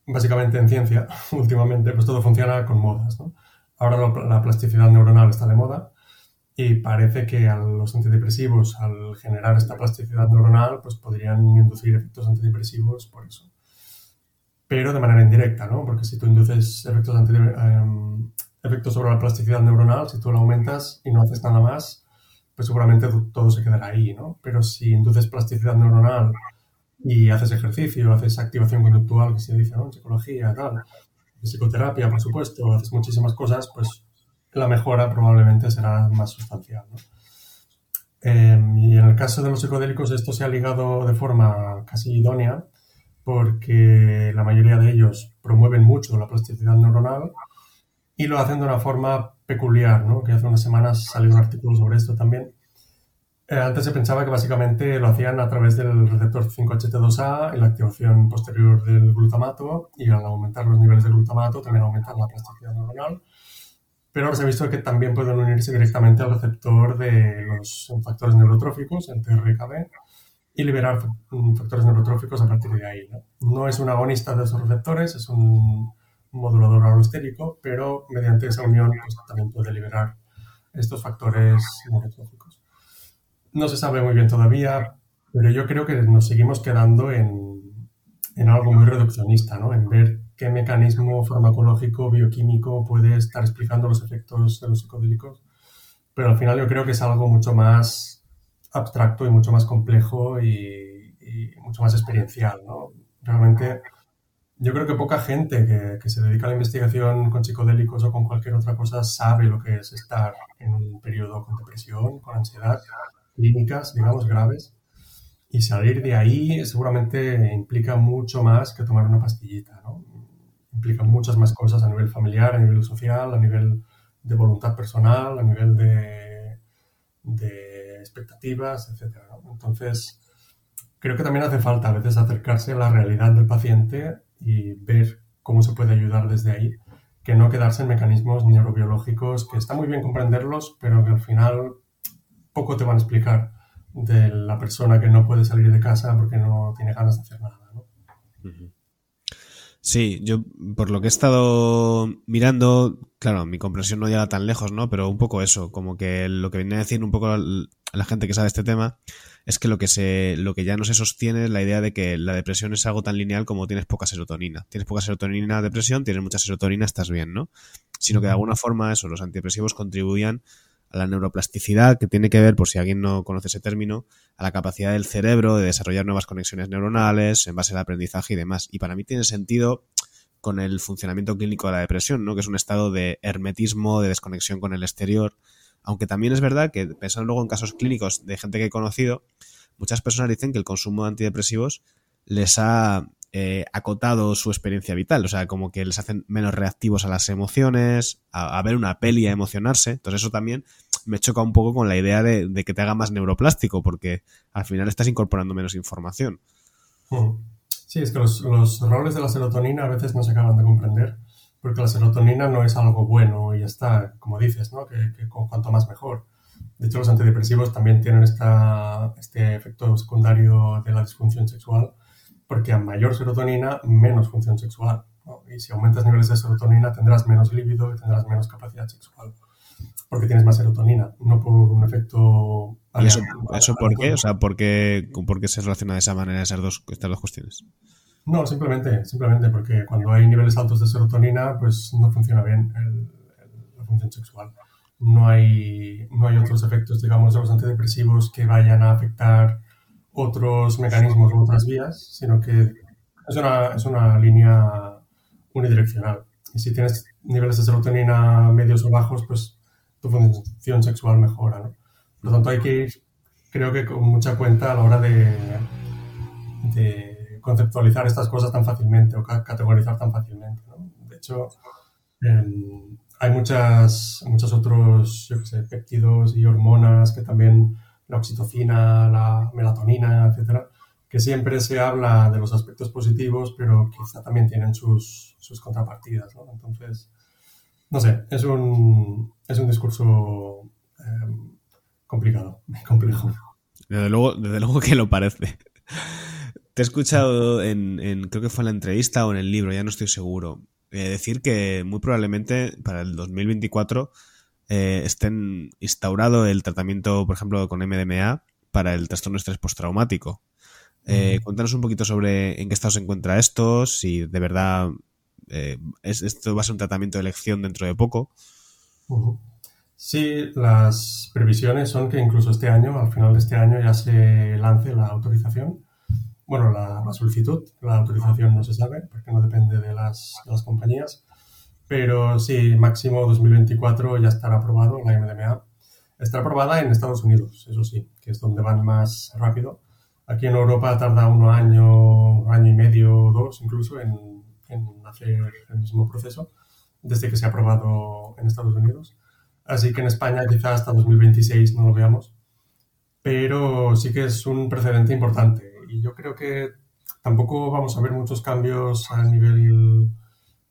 básicamente en ciencia, últimamente, pues todo funciona con modas. ¿no? Ahora la plasticidad neuronal está de moda y parece que a los antidepresivos, al generar esta plasticidad neuronal, pues podrían inducir efectos antidepresivos por eso. pero de manera indirecta, ¿no? Porque si tú induces efectos, em, efectos sobre la plasticidad neuronal, si tú la aumentas y no haces nada más, pues seguramente todo se quedará ahí, ¿no? Pero si induces plasticidad neuronal y haces ejercicio, haces activación conductual, que se dice, ¿no? Psicología, tal, psicoterapia, por supuesto, haces muchísimas cosas, pues la mejora probablemente será más sustancial, ¿no? Em, y en el caso de los psicodélicos esto se ha ligado de forma casi idónea porque la mayoría de ellos promueven mucho la plasticidad neuronal y lo hacen de una forma peculiar, ¿no? que hace unas semanas salió un artículo sobre esto también. Eh, antes se pensaba que básicamente lo hacían a través del receptor 5HT2A y la activación posterior del glutamato y al aumentar los niveles de glutamato también aumentan la plasticidad neuronal pero ahora se ha visto que también pueden unirse directamente al receptor de los factores neurotróficos, el TRKB, y liberar factores neurotróficos a partir de ahí. ¿no? es un agonista de esos receptores, es un modulador alostérico, pero mediante esa unión pues, también puede liberar estos factores neurotróficos. No se sabe muy bien todavía, pero yo creo que nos seguimos quedando en, en algo muy reduccionista, ¿no? en ver qué mecanismo farmacológico, bioquímico puede estar explicando los efectos de los psicodélicos. Pero al final yo creo que es algo mucho más abstracto y mucho más complejo y, mucho más experiencial. ¿no? Realmente yo creo que poca gente que, que, se dedica a la investigación con psicodélicos o con cualquier otra cosa sabe lo que es estar en un periodo con depresión, con ansiedad, clínicas, digamos, graves. Y salir de ahí seguramente implica mucho más que tomar una pastillita, ¿no? implica muchas más cosas a nivel familiar, a nivel social, a nivel de voluntad personal, a nivel de, de expectativas, etc. Entonces, creo que también hace falta a veces acercarse a la realidad del paciente y ver cómo se puede ayudar desde ahí, que no quedarse en mecanismos neurobiológicos que está muy bien comprenderlos, pero que al final poco te van a explicar de la persona que no puede salir de casa porque no tiene ganas de hacer nada. Sí, yo por lo que he estado mirando, claro, mi comprensión no llega tan lejos, ¿no? Pero un poco eso, como que lo que viene a decir un poco la gente que sabe este tema es que lo que se lo que ya no se sostiene es la idea de que la depresión es algo tan lineal como tienes poca serotonina. Tienes poca serotonina depresión, tienes mucha serotonina, estás bien, ¿no? Sino que de alguna forma eso, los antidepresivos contribuían a la neuroplasticidad, que tiene que ver, por si alguien no conoce ese término, a la capacidad del cerebro de desarrollar nuevas conexiones neuronales en base al aprendizaje y demás. Y para mí tiene sentido con el funcionamiento clínico de la depresión, ¿no? que es un estado de hermetismo, de desconexión con el exterior. Aunque también es verdad que, pensando luego en casos clínicos de gente que he conocido, muchas personas dicen que el consumo de antidepresivos les ha eh, acotado su experiencia vital, o sea, como que les hacen menos reactivos a las emociones, a, ver una peli, a emocionarse. Entonces eso también me choca un poco con la idea de, que te haga más neuroplástico, porque al final estás incorporando menos información. Sí, es que los, roles de la serotonina a veces no se acaban de comprender, porque la serotonina no es algo bueno y ya está, como dices, ¿no? que, cuanto más mejor. De hecho, los antidepresivos también tienen esta, este efecto secundario de la disfunción sexual, porque a mayor serotonina, menos función sexual. Y si aumentas niveles de serotonina, tendrás menos líbido y tendrás menos capacidad sexual. Porque tienes más serotonina, no por un efecto... eso, eso por qué? O sea, ¿por qué, ¿por qué se relaciona de esa manera esas dos, estas dos cuestiones? No, simplemente, simplemente porque cuando hay niveles altos de serotonina, pues no funciona bien la función sexual. No hay, no hay otros efectos, digamos, de los antidepresivos que vayan a afectar otros mecanismos u otras vías, sino que es una, es una línea unidireccional. Y si tienes niveles de serotonina medios o bajos, pues tu función sexual mejora. ¿no? Por lo tanto, hay que ir, creo que con mucha cuenta a la hora de, de conceptualizar estas cosas tan fácilmente o categorizar tan fácilmente. ¿no? De hecho, hay muchas, muchos otros, yo qué sé, péptidos y hormonas que también la oxitocina, la melatonina, etcétera, que siempre se habla de los aspectos positivos, pero quizá también tienen sus, sus contrapartidas, ¿no? Entonces, no sé, es un, es un discurso eh, complicado, complejo. Desde luego, desde luego que lo parece. Te he escuchado en, en, creo que fue en la entrevista o en el libro, ya no estoy seguro, eh, decir que muy probablemente para el 2024 eh, estén instaurado el tratamiento, por ejemplo, con MDMA para el trastorno de estrés postraumático. Eh, cuéntanos un poquito sobre en qué estado se encuentra esto, si de verdad eh, esto va a ser un tratamiento de elección dentro de poco. Sí, las previsiones son que incluso este año, al final de este año, ya se lance la autorización. Bueno, la, solicitud, la autorización no se sabe porque no depende de las, de las compañías, pero sí, máximo 2024 ya estará aprobado la MDMA. Estará aprobada en Estados Unidos, eso sí, que es donde van más rápido. Aquí en Europa tarda un año, año y medio, dos incluso, en, en hacer el mismo proceso, desde que se ha aprobado en Estados Unidos. Así que en España quizás hasta 2026 no lo veamos, pero sí que es un precedente importante. Y yo creo que tampoco vamos a ver muchos cambios a nivel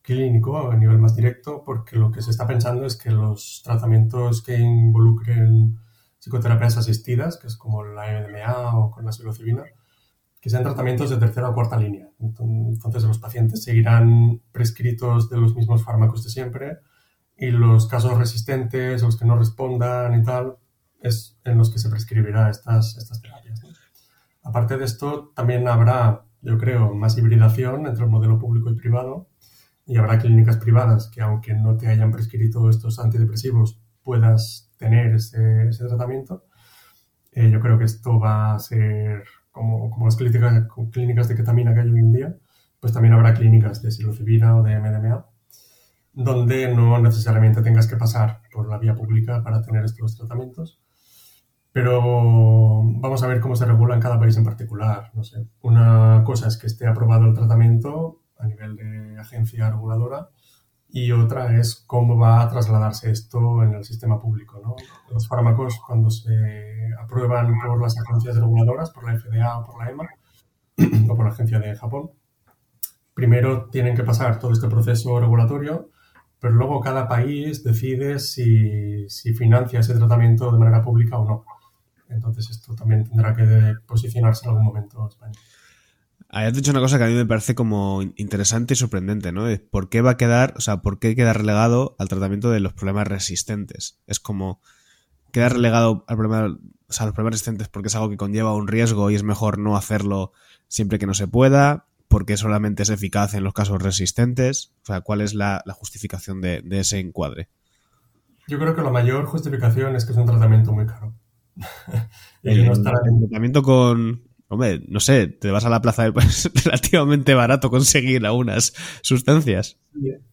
clínico, a nivel más directo, porque lo que se está pensando es que los tratamientos que involucren psicoterapias asistidas, que es como la MDMA o con la psilocibina, que sean tratamientos de tercera o cuarta línea. Entonces los pacientes seguirán prescritos de los mismos fármacos de siempre y los casos resistentes, los que no respondan y tal, es en los que se prescribirá estas, estas terapias. Aparte de esto, también habrá, yo creo, más hibridación entre el modelo público y privado y habrá clínicas privadas que aunque no te hayan prescrito estos antidepresivos puedas tener ese, tratamiento. Eh, yo creo que esto va a ser como, como las clínicas, clínicas de ketamina que hay hoy en día, pues también habrá clínicas de psilocibina o de MDMA, donde no necesariamente tengas que pasar por la vía pública para tener estos tratamientos. Pero vamos a ver cómo se regula en cada país en particular. No sé. Una cosa es que esté aprobado el tratamiento a nivel de agencia reguladora y otra es cómo va a trasladarse esto en el sistema público. Los fármacos, cuando se aprueban por las agencias reguladoras, por la FDA o por la EMA, o por la agencia de Japón, primero tienen que pasar todo este proceso regulatorio, pero luego cada país decide si financia ese tratamiento de manera pública o no. Entonces esto también tendrá que posicionarse en algún momento en España. Has dicho una cosa que a mí me parece como interesante y sorprendente, ¿no? ¿Por qué va a quedar, o sea, por qué queda relegado al tratamiento de los problemas resistentes? Es como, queda relegado al problema, o sea, a los problemas resistentes porque es algo que conlleva un riesgo y es mejor no hacerlo siempre que no se pueda, porque solamente es eficaz en los casos resistentes. O sea, ¿cuál es la, justificación de, ese encuadre? Yo creo que la mayor justificación es que es un tratamiento muy caro. El, el tratamiento con, Hombre, no sé, te vas a la plaza pues es relativamente barato conseguir algunas sustancias.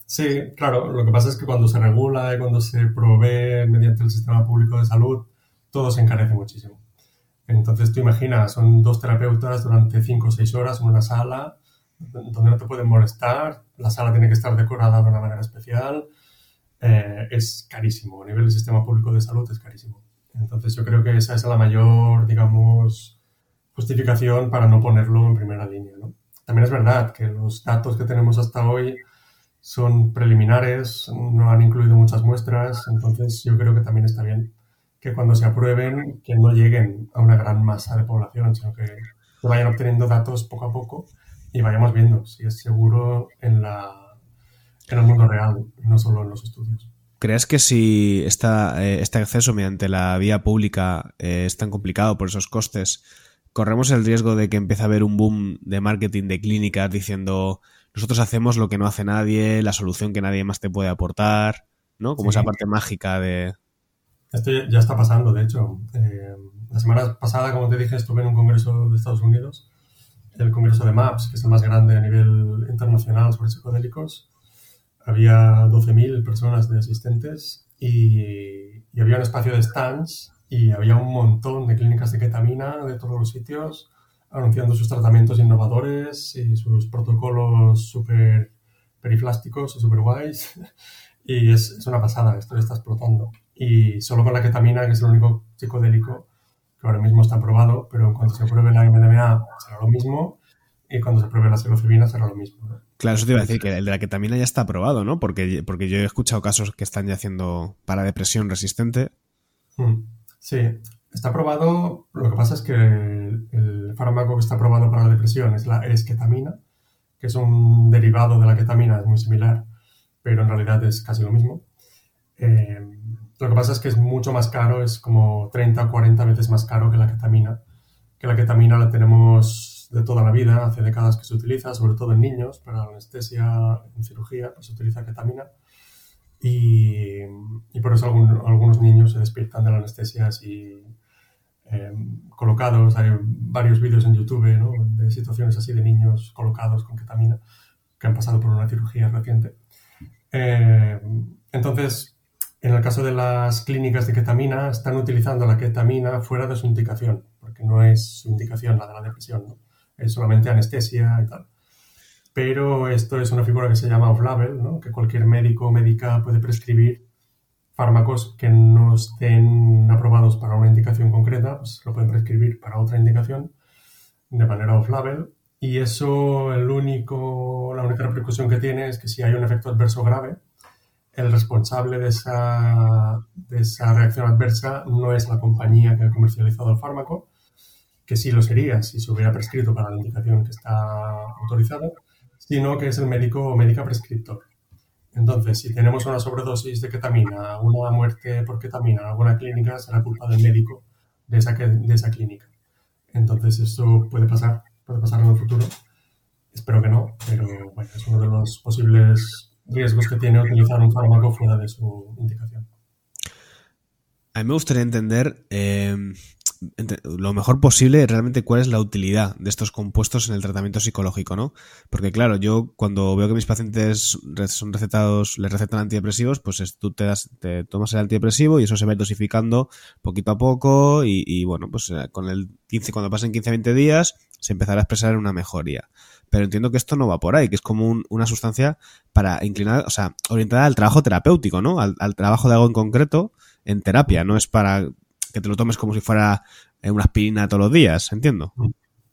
Sí, claro. Lo que pasa es que cuando se regula y cuando se provee mediante el sistema público de salud, todo se encarece muchísimo. Entonces tú imaginas, son dos terapeutas durante cinco o seis horas en una sala donde no te pueden molestar, la sala tiene que estar decorada de una manera especial, eh, es carísimo, a nivel del sistema público de salud es carísimo. Entonces yo creo que esa es la mayor, digamos, justificación para no ponerlo en primera línea. ¿no? También es verdad que los datos que tenemos hasta hoy son preliminares, no han incluido muchas muestras, entonces yo creo que también está bien que cuando se aprueben, que no lleguen a una gran masa de población, sino que, vayan obteniendo datos poco a poco y vayamos viendo si es seguro en, la, en el mundo real, no solo en los estudios. ¿Crees que si esta, eh, este acceso mediante la vía pública eh, es tan complicado por esos costes, corremos el riesgo de que empiece a haber un boom de marketing de clínicas diciendo nosotros hacemos lo que no hace nadie, la solución que nadie más te puede aportar, ¿no? Como esa parte mágica de... Esto ya está pasando, de hecho. Eh, la semana pasada, como te dije, estuve en un congreso de Estados Unidos, el congreso de MAPS, que es el más grande a nivel internacional sobre psicodélicos. Había 12.000 personas de asistentes y, y había un espacio de stands y había un montón de clínicas de ketamina de todos los sitios anunciando sus tratamientos innovadores y sus protocolos súper periflásticos y súper guays. Y es, es, una pasada, esto está explotando. Y solo con la ketamina, que es el único psicodélico que ahora mismo está aprobado, pero en cuanto se pruebe la MDMA será lo mismo y cuando se pruebe la psilocibina será lo mismo. Claro, eso te iba a decir, que el de la ketamina ya está aprobado, ¿no? Porque, porque yo he escuchado casos que están ya haciendo para depresión resistente. Mm. Sí, está probado. Lo que pasa es que el, fármaco que está probado para la depresión es la esketamina, que es un derivado de la ketamina, es muy similar, pero en realidad es casi lo mismo. Eh, lo que pasa es que es mucho más caro, es como 30 o 40 veces más caro que la ketamina. Que la ketamina la tenemos de toda la vida, hace décadas que se utiliza, sobre todo en niños, para la anestesia en cirugía, pues se utiliza ketamina. Y, por eso algunos niños se despiertan de la anestesia así em, colocados. Hay varios vídeos en YouTube de situaciones así de niños colocados con ketamina que han pasado por una cirugía reciente. Em, entonces, en el caso de las clínicas de ketamina, están utilizando la ketamina fuera de su indicación, porque no es su indicación la de la depresión, es solamente anestesia y tal pero esto es una figura que se llama off-label, ¿no? que cualquier médico o médica puede prescribir fármacos que no estén aprobados para una indicación concreta, pues lo pueden prescribir para otra indicación de manera off-label. Y eso, el único, la única repercusión que tiene es que si hay un efecto adverso grave, el responsable de esa, de esa reacción adversa no es la compañía que ha comercializado el fármaco, que sí lo sería si se hubiera prescrito para la indicación que está autorizada, sino que es el médico o médica prescriptor. Entonces, si tenemos una sobredosis de ketamina, una muerte por ketamina en alguna clínica, será culpa del médico de esa, de esa clínica. Entonces, esto puede pasar, puede pasar en el futuro. Espero que no, pero bueno, es uno de los posibles riesgos que tiene utilizar un fármaco fuera de su indicación. A mí me gustaría entender eh, lo mejor posible realmente cuál es la utilidad de estos compuestos en el tratamiento psicológico, ¿no? Porque claro, yo cuando veo que mis pacientes son recetados, les recetan antidepresivos, pues tú te, das, te tomas el antidepresivo y eso se va dosificando poquito a poco y, bueno, pues eh, con el 15, cuando pasen 15-20 días se empezará a expresar una mejoría. Pero entiendo que esto no va por ahí, que es como una sustancia para inclinar, o sea, orientada al trabajo terapéutico, ¿no? Al trabajo de algo en concreto en terapia, no es para que te lo tomes como si fuera eh, una aspirina todos los días, entiendo.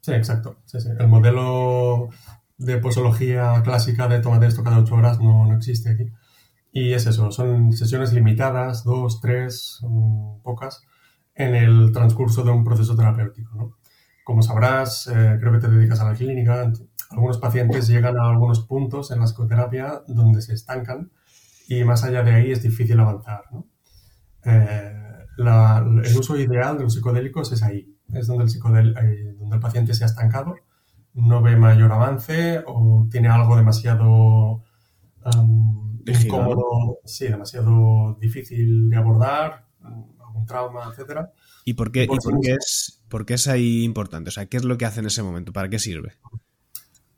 Sí, exacto. El modelo de posología clásica de tomate esto cada ocho horas no, existe aquí. Y es eso, son sesiones limitadas, dos, tres, mm, pocas, en el transcurso de un proceso terapéutico. Como sabrás, eh, creo que te dedicas a la clínica, algunos pacientes llegan a algunos puntos en la psicoterapia donde se estancan y más allá de ahí es difícil avanzar. ¿no? Eh, el uso ideal de los psicodélicos es ahí, es donde el, eh, donde el paciente se ha estancado, no ve mayor avance o tiene algo demasiado incómodo, sí, demasiado difícil de abordar, algún trauma, etcétera. ¿Y por qué, es, por qué es ahí importante? O sea, ¿qué es lo que hace en ese momento? ¿Para qué sirve?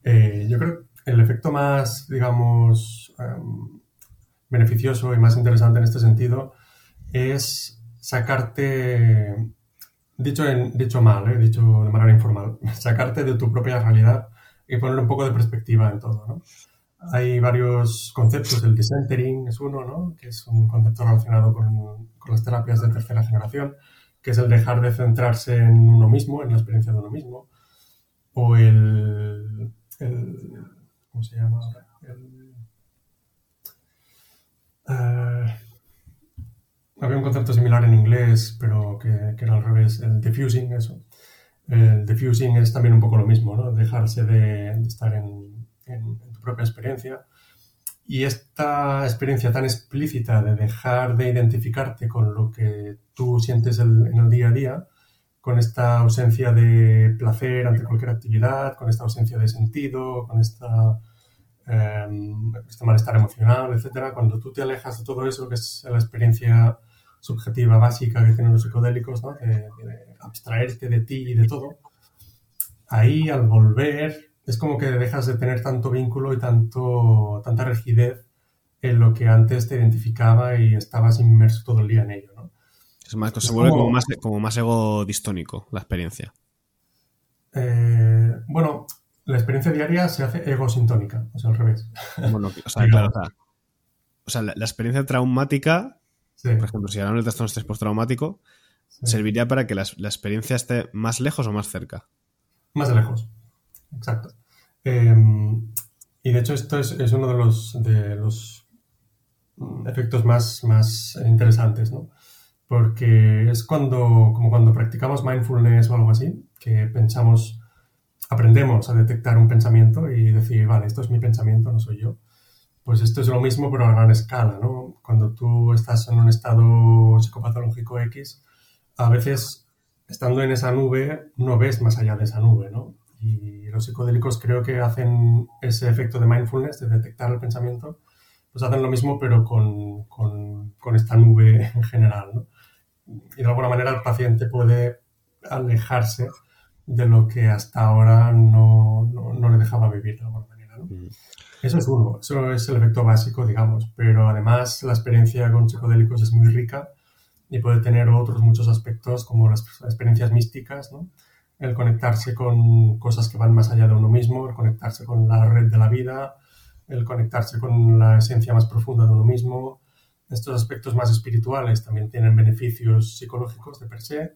Eh, yo creo que el efecto más, digamos, beneficioso y más interesante en este sentido es sacarte, dicho, en, dicho mal, ¿eh? dicho de manera informal, sacarte de tu propia realidad y poner un poco de perspectiva en todo, ¿no? Hay varios conceptos, el decentering es uno, ¿no? que es un concepto relacionado con, con, las terapias de tercera generación, que es el dejar de centrarse en uno mismo, en la experiencia de uno mismo, o el, el ¿cómo se llama ahora? El, uh, había un concepto similar en inglés, pero que, era al revés, el diffusing, eso. El diffusing es también un poco lo mismo, ¿no? Dejarse de, estar en, tu propia experiencia. Y esta experiencia tan explícita de dejar de identificarte con lo que tú sientes en el día a día, con esta ausencia de placer ante cualquier actividad, con esta ausencia de sentido, con esta, em, este malestar emocional, etc. Cuando tú te alejas de todo eso, que es la experiencia subjetiva básica que tienen los psicodélicos, ¿no? de, abstraerte de ti y de todo, ahí al volver es como que dejas de tener tanto vínculo y tanto, tanta rigidez en lo que antes te identificaba y estabas inmerso todo el día en ello. ¿no? Es más, se vuelve como, más, como más ego distónico la experiencia. Eh, bueno, la experiencia diaria se hace ego sintónica, o sea, al revés. Bueno, o sea, claro, o sea, la, experiencia traumática por ejemplo, si hablamos de trastorno estrés postraumático, serviría para que la, experiencia esté más lejos o más cerca. Más lejos, exacto. Em, y de hecho esto es, uno de los, de los efectos más, más interesantes, ¿no? Porque es cuando, como cuando practicamos mindfulness o algo así, que pensamos, aprendemos a detectar un pensamiento y decir, vale, esto es mi pensamiento, no soy yo. Pues esto es lo mismo, pero a gran escala, ¿no? Cuando tú estás en un estado psicopatológico X, a veces estando en esa nube no ves más allá de esa nube, ¿no? Y los psicodélicos creo que hacen ese efecto de mindfulness, de detectar el pensamiento, pues hacen lo mismo pero con, con, esta nube en general. ¿no? Y de alguna manera el paciente puede alejarse de lo que hasta ahora no, no, le dejaba vivir de. ¿No? Eso es uno, eso es el efecto básico, digamos, pero además la experiencia con psicodélicos es muy rica y puede tener otros muchos aspectos como las experiencias místicas, ¿no? el conectarse con cosas que van más allá de uno mismo, el conectarse con la red de la vida, el conectarse con la esencia más profunda de uno mismo. Estos aspectos más espirituales también tienen beneficios psicológicos de per se,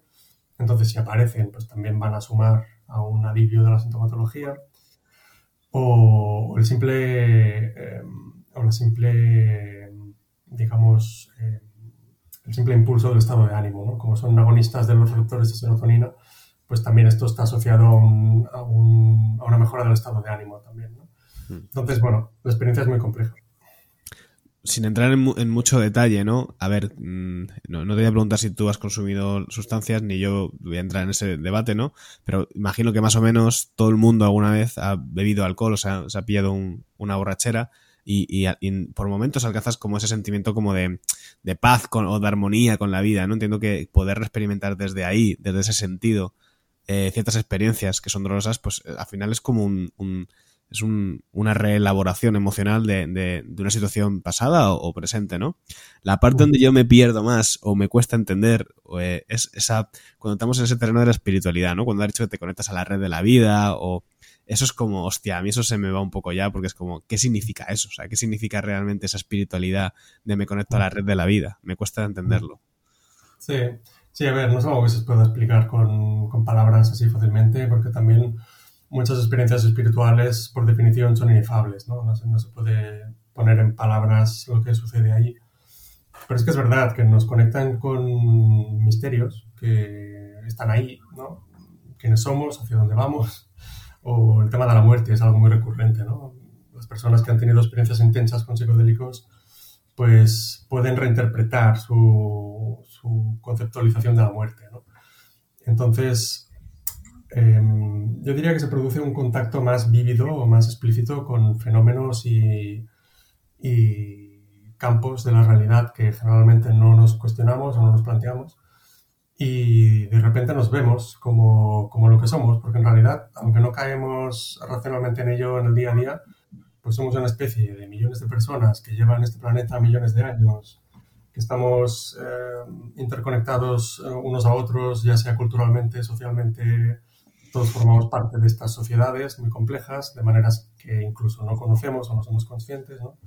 entonces si aparecen, pues también van a sumar a un alivio de la sintomatología. O el simple, eh, o la simple, digamos, eh, el simple impulso del estado de ánimo, ¿no? Como son agonistas de los receptores de serotonina, pues también esto está asociado a, a, una mejora del estado de ánimo también, ¿no? Hmm. Entonces, bueno, la experiencia es muy compleja. Sin entrar en, mucho detalle, ¿no? A ver, mm, no, te voy a preguntar si tú has consumido sustancias, ni yo voy a entrar en ese debate, ¿no? Pero imagino que más o menos todo el mundo alguna vez ha bebido alcohol, o sea, se ha pillado una borrachera y, por momentos alcanzas como ese sentimiento como de, paz o de armonía con la vida, ¿no? Entiendo que poder experimentar desde ahí, desde ese sentido, eh, ciertas experiencias que son dolorosas, pues eh, al final es como un, es una reelaboración emocional de, una situación pasada o, presente, ¿no? La parte donde yo me pierdo más o me cuesta entender eh, es esa, cuando estamos en ese terreno de la espiritualidad, ¿no? Cuando has dicho que te conectas a la red de la vida o eso es como, hostia, a mí eso se me va un poco ya porque es como, ¿qué significa eso? O sea, ¿qué significa realmente esa espiritualidad de me conecto a la red de la vida? Me cuesta entenderlo. Sí, sí, a ver, no es algo que se pueda explicar con, con palabras así fácilmente porque también muchas experiencias espirituales por definición son inefables, ¿no? No se, no se puede poner en palabras lo que sucede ahí. Pero es que es verdad que nos conectan con misterios que están ahí, ¿no? Quiénes somos, hacia dónde vamos, o el tema de la muerte es algo muy recurrente, ¿no? Las personas que han tenido experiencias intensas con psicodélicos pues pueden reinterpretar su, conceptualización de la muerte, ¿no? Entonces, em, yo diría que se produce un contacto más vívido o más explícito con fenómenos y, y campos de la realidad que generalmente no nos cuestionamos o no nos planteamos. Y de repente nos vemos como, como, lo que somos, porque en realidad, aunque no caemos racionalmente en ello en el día a día, pues somos una especie de millones de personas que llevan este planeta millones de años, que estamos eh, interconectados eh, unos a otros, ya sea culturalmente, socialmente, todos formamos parte de estas sociedades muy complejas, de maneras que incluso no conocemos o no somos conscientes, ¿no?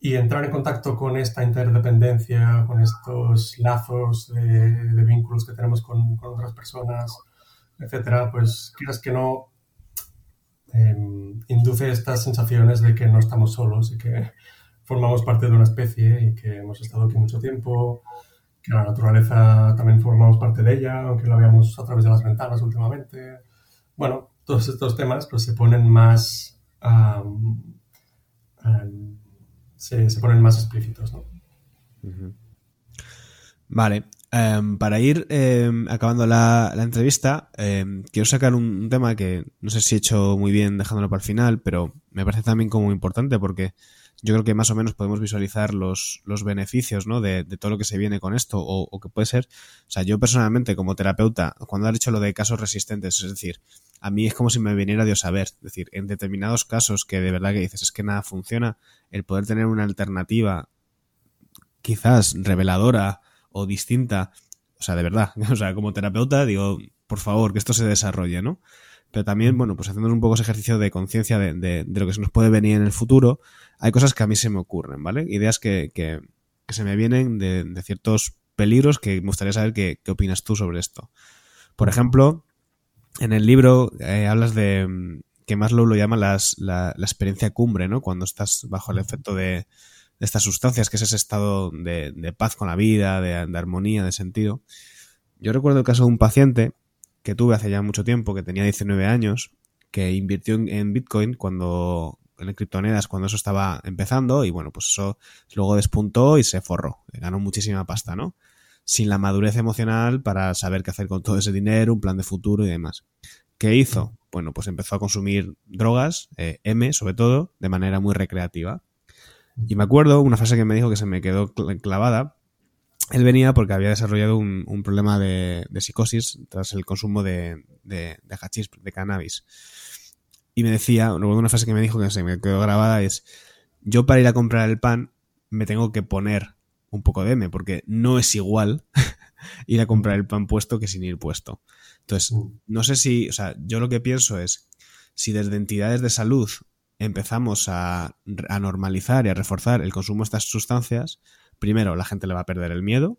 y entrar en contacto con esta interdependencia, con estos lazos de, vínculos que tenemos con, otras personas, etcétera, pues quieras que no, em, induce estas sensaciones de que no estamos solos y que formamos parte de una especie y que hemos estado aquí mucho tiempo, la naturaleza también formamos parte de ella, aunque la veamos a través de las ventanas últimamente. Bueno, todos estos temas pues se ponen más se, ponen más explícitos, ¿no? Vale. Em, para ir em, acabando la, entrevista, em, quiero sacar un, tema que no sé si he hecho muy bien dejándolo para el final, pero me parece también como importante porque yo creo que más o menos podemos visualizar los, los beneficios ¿no? de, todo lo que se viene con esto o, o, que puede ser. O sea, yo personalmente como terapeuta, cuando has dicho lo de casos resistentes, es decir, a mí es como si me viniera Dios a ver. Es decir, en determinados casos que de verdad que dices es que nada funciona, el poder tener una alternativa quizás reveladora o distinta, o sea, de verdad, o sea, como terapeuta digo, por favor, que esto se desarrolle, ¿no? Pero también, bueno, pues haciendo un poco ese ejercicio de conciencia de, de, lo que se nos puede venir en el futuro, hay cosas que a mí se me ocurren, ¿vale? Ideas que, que, que se me vienen de, de, ciertos peligros que me gustaría saber qué, qué opinas tú sobre esto. Por ejemplo, en el libro eh, hablas de mm, que Maslow lo llama las, la, la, experiencia cumbre, ¿no? Cuando estás bajo el efecto de, de estas sustancias, que es ese estado de, de paz con la vida, de, de, armonía, de sentido. Yo recuerdo el caso de un paciente que tuve hace ya mucho tiempo, que tenía 19 años, que invirtió en, Bitcoin cuando en criptomonedas cuando eso estaba empezando y bueno, pues eso luego despuntó y se forró, ganó muchísima pasta, ¿no? sin la madurez emocional para saber qué hacer con todo ese dinero, un plan de futuro y demás. ¿Qué hizo? Bueno, pues empezó a consumir drogas, eh, M sobre todo, de manera muy recreativa. Y me acuerdo una frase que me dijo que se me quedó clavada. Él venía porque había desarrollado un, problema de, psicosis tras el consumo de, de, de hachís, de cannabis. Y me decía, una frase que me dijo que se me quedó grabada es, yo para ir a comprar el pan me tengo que poner un poco de M, porque no es igual ir a comprar el pan puesto que sin ir puesto. Entonces, mm. no sé si, o sea, yo lo que pienso es, si desde entidades de salud empezamos a, normalizar y a reforzar el consumo de estas sustancias, primero la gente le va a perder el miedo.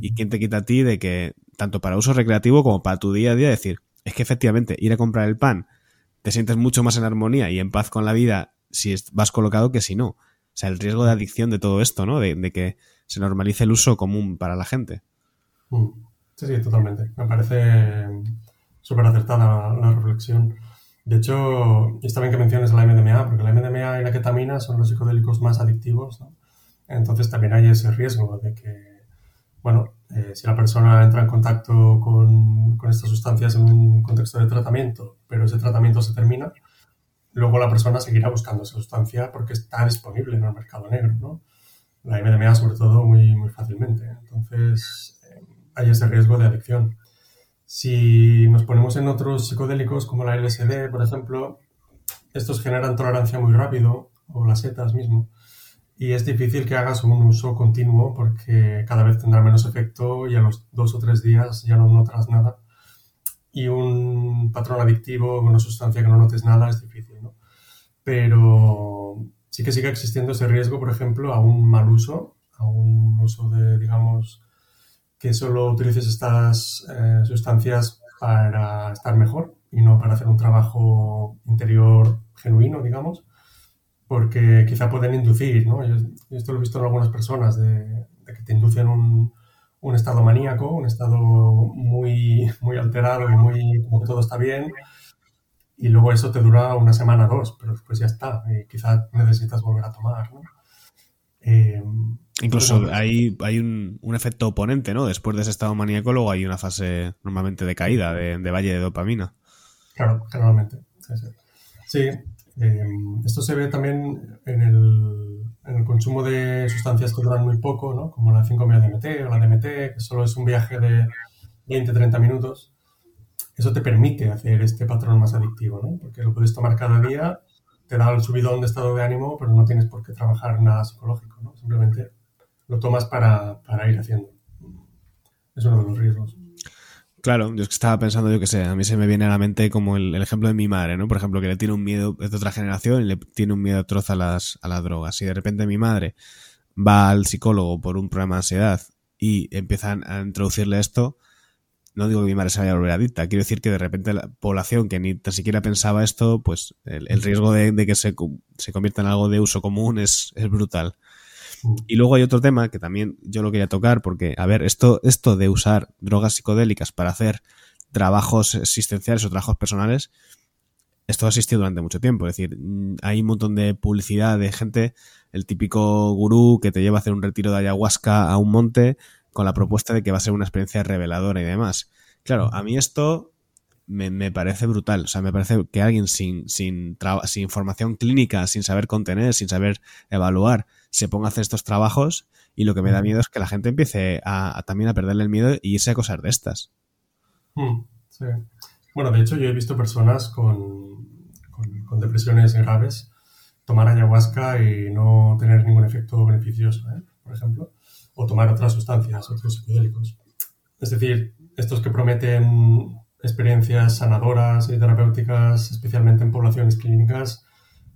¿Y quién te quita a ti de que, tanto para uso recreativo como para tu día a día, decir, es que efectivamente ir a comprar el pan te sientes mucho más en armonía y en paz con la vida si vas colocado que si no. O sea, el riesgo de adicción de todo esto, ¿no? De, que se normalice el uso común para la gente. Mm. Sí, sí, totalmente. Me parece súper acertada la reflexión. De hecho, está bien que menciones la MDMA, porque la MDMA y la ketamina son los psicodélicos más adictivos, ¿no? Entonces también hay ese riesgo de que, bueno, eh, si la persona entra en contacto con, con, estas sustancias en un contexto de tratamiento, pero ese tratamiento se termina, luego la persona seguirá buscando esa sustancia porque está disponible en el mercado negro, ¿no? La MDMA sobre todo muy, muy fácilmente. Entonces eh, hay ese riesgo de adicción. Si nos ponemos en otros psicodélicos como la LSD, por ejemplo, estos generan tolerancia muy rápido, o las setas mismo, y es difícil que hagas un uso continuo porque cada vez tendrá menos efecto y a los dos o tres días ya no notarás nada. Y un patrón adictivo, una sustancia que no notes nada, es difícil, ¿no? Pero sí que sigue existiendo ese riesgo, por ejemplo, a un mal uso, a un uso de, digamos, que solo utilices estas eh, sustancias para estar mejor y no para hacer un trabajo interior genuino, digamos porque quizá pueden inducir, ¿no? Yo, esto lo he visto en algunas personas, de, que te inducen un, un, estado maníaco, un estado muy, muy alterado y muy como que todo está bien, y luego eso te dura una semana o dos, pero después ya está, y quizá necesitas volver a tomar, ¿no? Eh, Incluso hay, hay un, un, efecto oponente, ¿no? Después de ese estado maníaco luego hay una fase normalmente de caída, de, de valle de dopamina. Claro, generalmente. Sí, sí. sí Em, esto se ve también en el, en el, consumo de sustancias que duran muy poco, ¿no? como la 5-MeO-DMT o la DMT, que solo es un viaje de 20-30 minutos. Eso te permite hacer este patrón más adictivo, ¿no? porque lo puedes tomar cada día, te da el subidón de estado de ánimo, pero no tienes por qué trabajar nada psicológico, ¿no? simplemente lo tomas para, para ir haciendo. Es uno de los riesgos. Claro, yo estaba pensando, yo que sé, a mí se me viene a la mente como el, ejemplo de mi madre, ¿no? Por ejemplo, que le tiene un miedo, es de otra generación y le tiene un miedo atroz a las, a las drogas. Si de repente mi madre va al psicólogo por un problema de ansiedad y empiezan a introducirle esto, no digo que mi madre se vaya a volver adicta, quiero decir que de repente la población que ni tan siquiera pensaba esto, pues el, riesgo de, que se, se, convierta en algo de uso común es, es brutal. Y luego hay otro tema que también yo lo quería tocar porque, a ver, esto, esto de usar drogas psicodélicas para hacer trabajos existenciales o trabajos personales, esto ha existido durante mucho tiempo. Es decir, mm, hay un montón de publicidad de gente, el típico gurú que te lleva a hacer un retiro de ayahuasca a un monte con la propuesta de que va a ser una experiencia reveladora y demás. Claro, a mí esto me, me parece brutal. O sea, me parece que alguien sin, sin, sin formación clínica, sin saber contener, sin saber evaluar, se ponga a hacer estos trabajos y lo que me da miedo es que la gente empiece a, también a perderle el miedo y irse a cosas de estas. Hmm, sí. Bueno, de hecho yo he visto personas con, con, depresiones graves tomar ayahuasca y no tener ningún efecto beneficioso, ¿eh? por ejemplo, o tomar otras sustancias, otros psicodélicos. Es decir, estos que prometen experiencias sanadoras y terapéuticas, especialmente en poblaciones clínicas,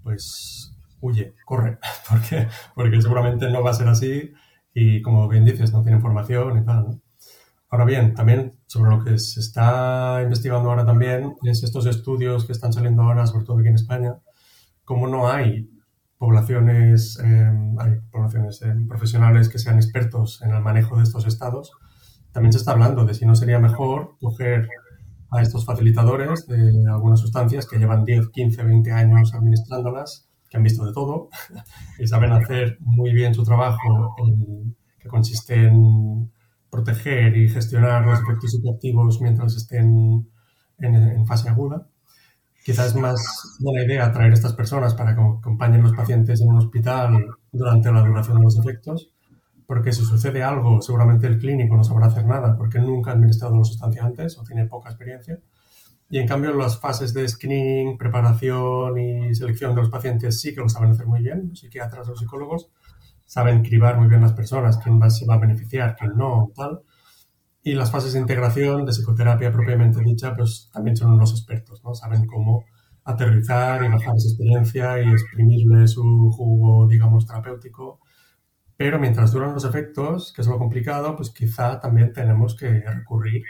pues huye, corre, porque, porque seguramente no va a ser así y como bien dices, no tiene formación y tal. Ahora bien, también sobre lo que se está investigando ahora también es estos estudios que están saliendo ahora, sobre todo aquí en España, como no hay poblaciones, em, hay poblaciones em, profesionales que sean expertos en el manejo de estos estados, también se está hablando de si no sería mejor coger a estos facilitadores de algunas sustancias que llevan 10, 15, 20 años administrándolas que han visto de todo y saben hacer muy bien su trabajo, que consiste en proteger y gestionar los efectos psicoactivos mientras estén en, fase aguda. Quizás es más buena idea traer a estas personas para que acompañen los pacientes en un hospital durante la duración de los efectos, porque si sucede algo, seguramente el clínico no sabrá hacer nada porque nunca ha administrado la sustancia antes o tiene poca experiencia. Y en cambio, las fases de screening, preparación y selección de los pacientes sí que lo saben hacer muy bien, los psiquiatras los psicólogos, saben cribar muy bien las personas, quién va, se va a beneficiar, quién no, tal. Y las fases de integración, de psicoterapia propiamente dicha, pues también son unos expertos, ¿no? Saben cómo aterrizar y bajar esa experiencia y exprimirle su jugo, digamos, terapéutico. Pero mientras duran los efectos, que es lo complicado, pues quizá también tenemos que recurrir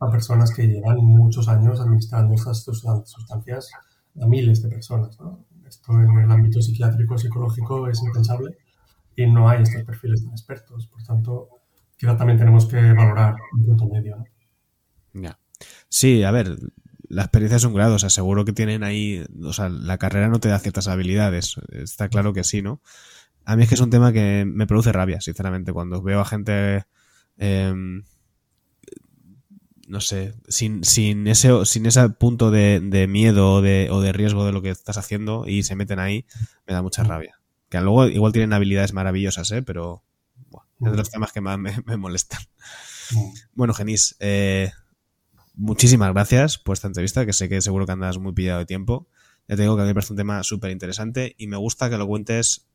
a personas que llevan muchos años administrando estas sustancias a miles de personas. ¿no? Esto en el ámbito psiquiátrico, psicológico es impensable y no hay estos perfiles de expertos. Por tanto, quizá también tenemos que valorar un punto medio. Ya. Sí, a ver, la experiencia es un grado, o sea, seguro que tienen ahí, o sea, la carrera no te da ciertas habilidades, está claro que sí, ¿no? A mí es que es un tema que me produce rabia, sinceramente, cuando veo a gente, em, no sé, sin, sin, ese, sin ese punto de, miedo o de, o de riesgo de lo que estás haciendo y se meten ahí, me da mucha rabia. Que luego igual tienen habilidades maravillosas, ¿eh? Pero es de los temas que más me, molestan. Bueno, Genis, eh, muchísimas gracias por esta entrevista, que sé que seguro que andas muy pillado de tiempo. Ya te digo que a mí me parece un tema súper interesante y me gusta que lo cuentes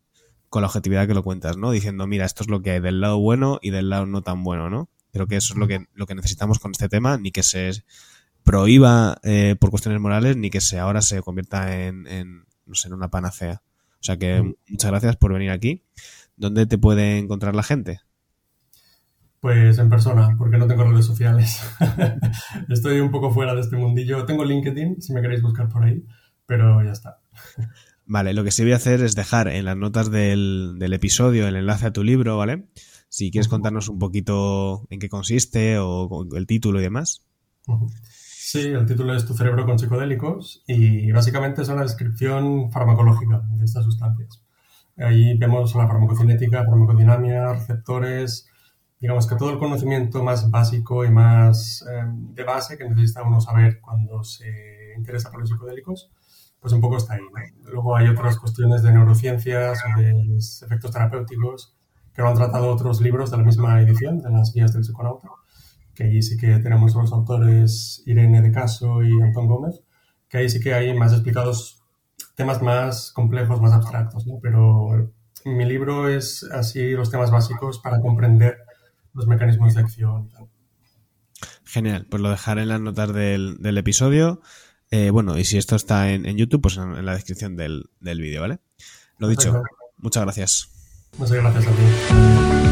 con la objetividad que lo cuentas, ¿no? Diciendo, mira, esto es lo que hay del lado bueno y del lado no tan bueno, ¿no? Creo que eso es lo que, lo que necesitamos con este tema, ni que se prohíba eh, por cuestiones morales, ni que se ahora se convierta en, en, no sé, en una panacea. O sea que mm. muchas gracias por venir aquí. ¿Dónde te puede encontrar la gente? Pues en persona, porque no tengo redes sociales. Estoy un poco fuera de este mundillo. Tengo LinkedIn, si me queréis buscar por ahí, pero ya está. Vale, lo que sí voy a hacer es dejar en las notas del, episodio el enlace a tu libro, ¿vale? Si quieres contarnos un poquito en qué consiste o el título y demás. Sí, el título es Tu cerebro con psicodélicos y básicamente es una descripción farmacológica de estas sustancias. Ahí vemos la farmacocinética, farmacodinamia, receptores, digamos que todo el conocimiento más básico y más eh, de base que necesita uno saber cuando se interesa por los psicodélicos, pues un poco está ahí. Luego hay otras cuestiones de neurociencias o de efectos terapéuticos que lo han tratado otros libros de la misma edición, de las guías del psiconauta que ahí sí que tenemos los autores Irene de Caso y Antón Gómez, que ahí sí que hay más explicados temas más complejos, más abstractos, ¿no? Pero mi libro es así los temas básicos para comprender los mecanismos de acción. Genial, pues lo dejaré en las notas del, episodio. Eh, bueno, y si esto está en, YouTube, pues en, la descripción del, del vídeo, ¿vale? Lo dicho, muchas gracias. Muchas gracias a ti.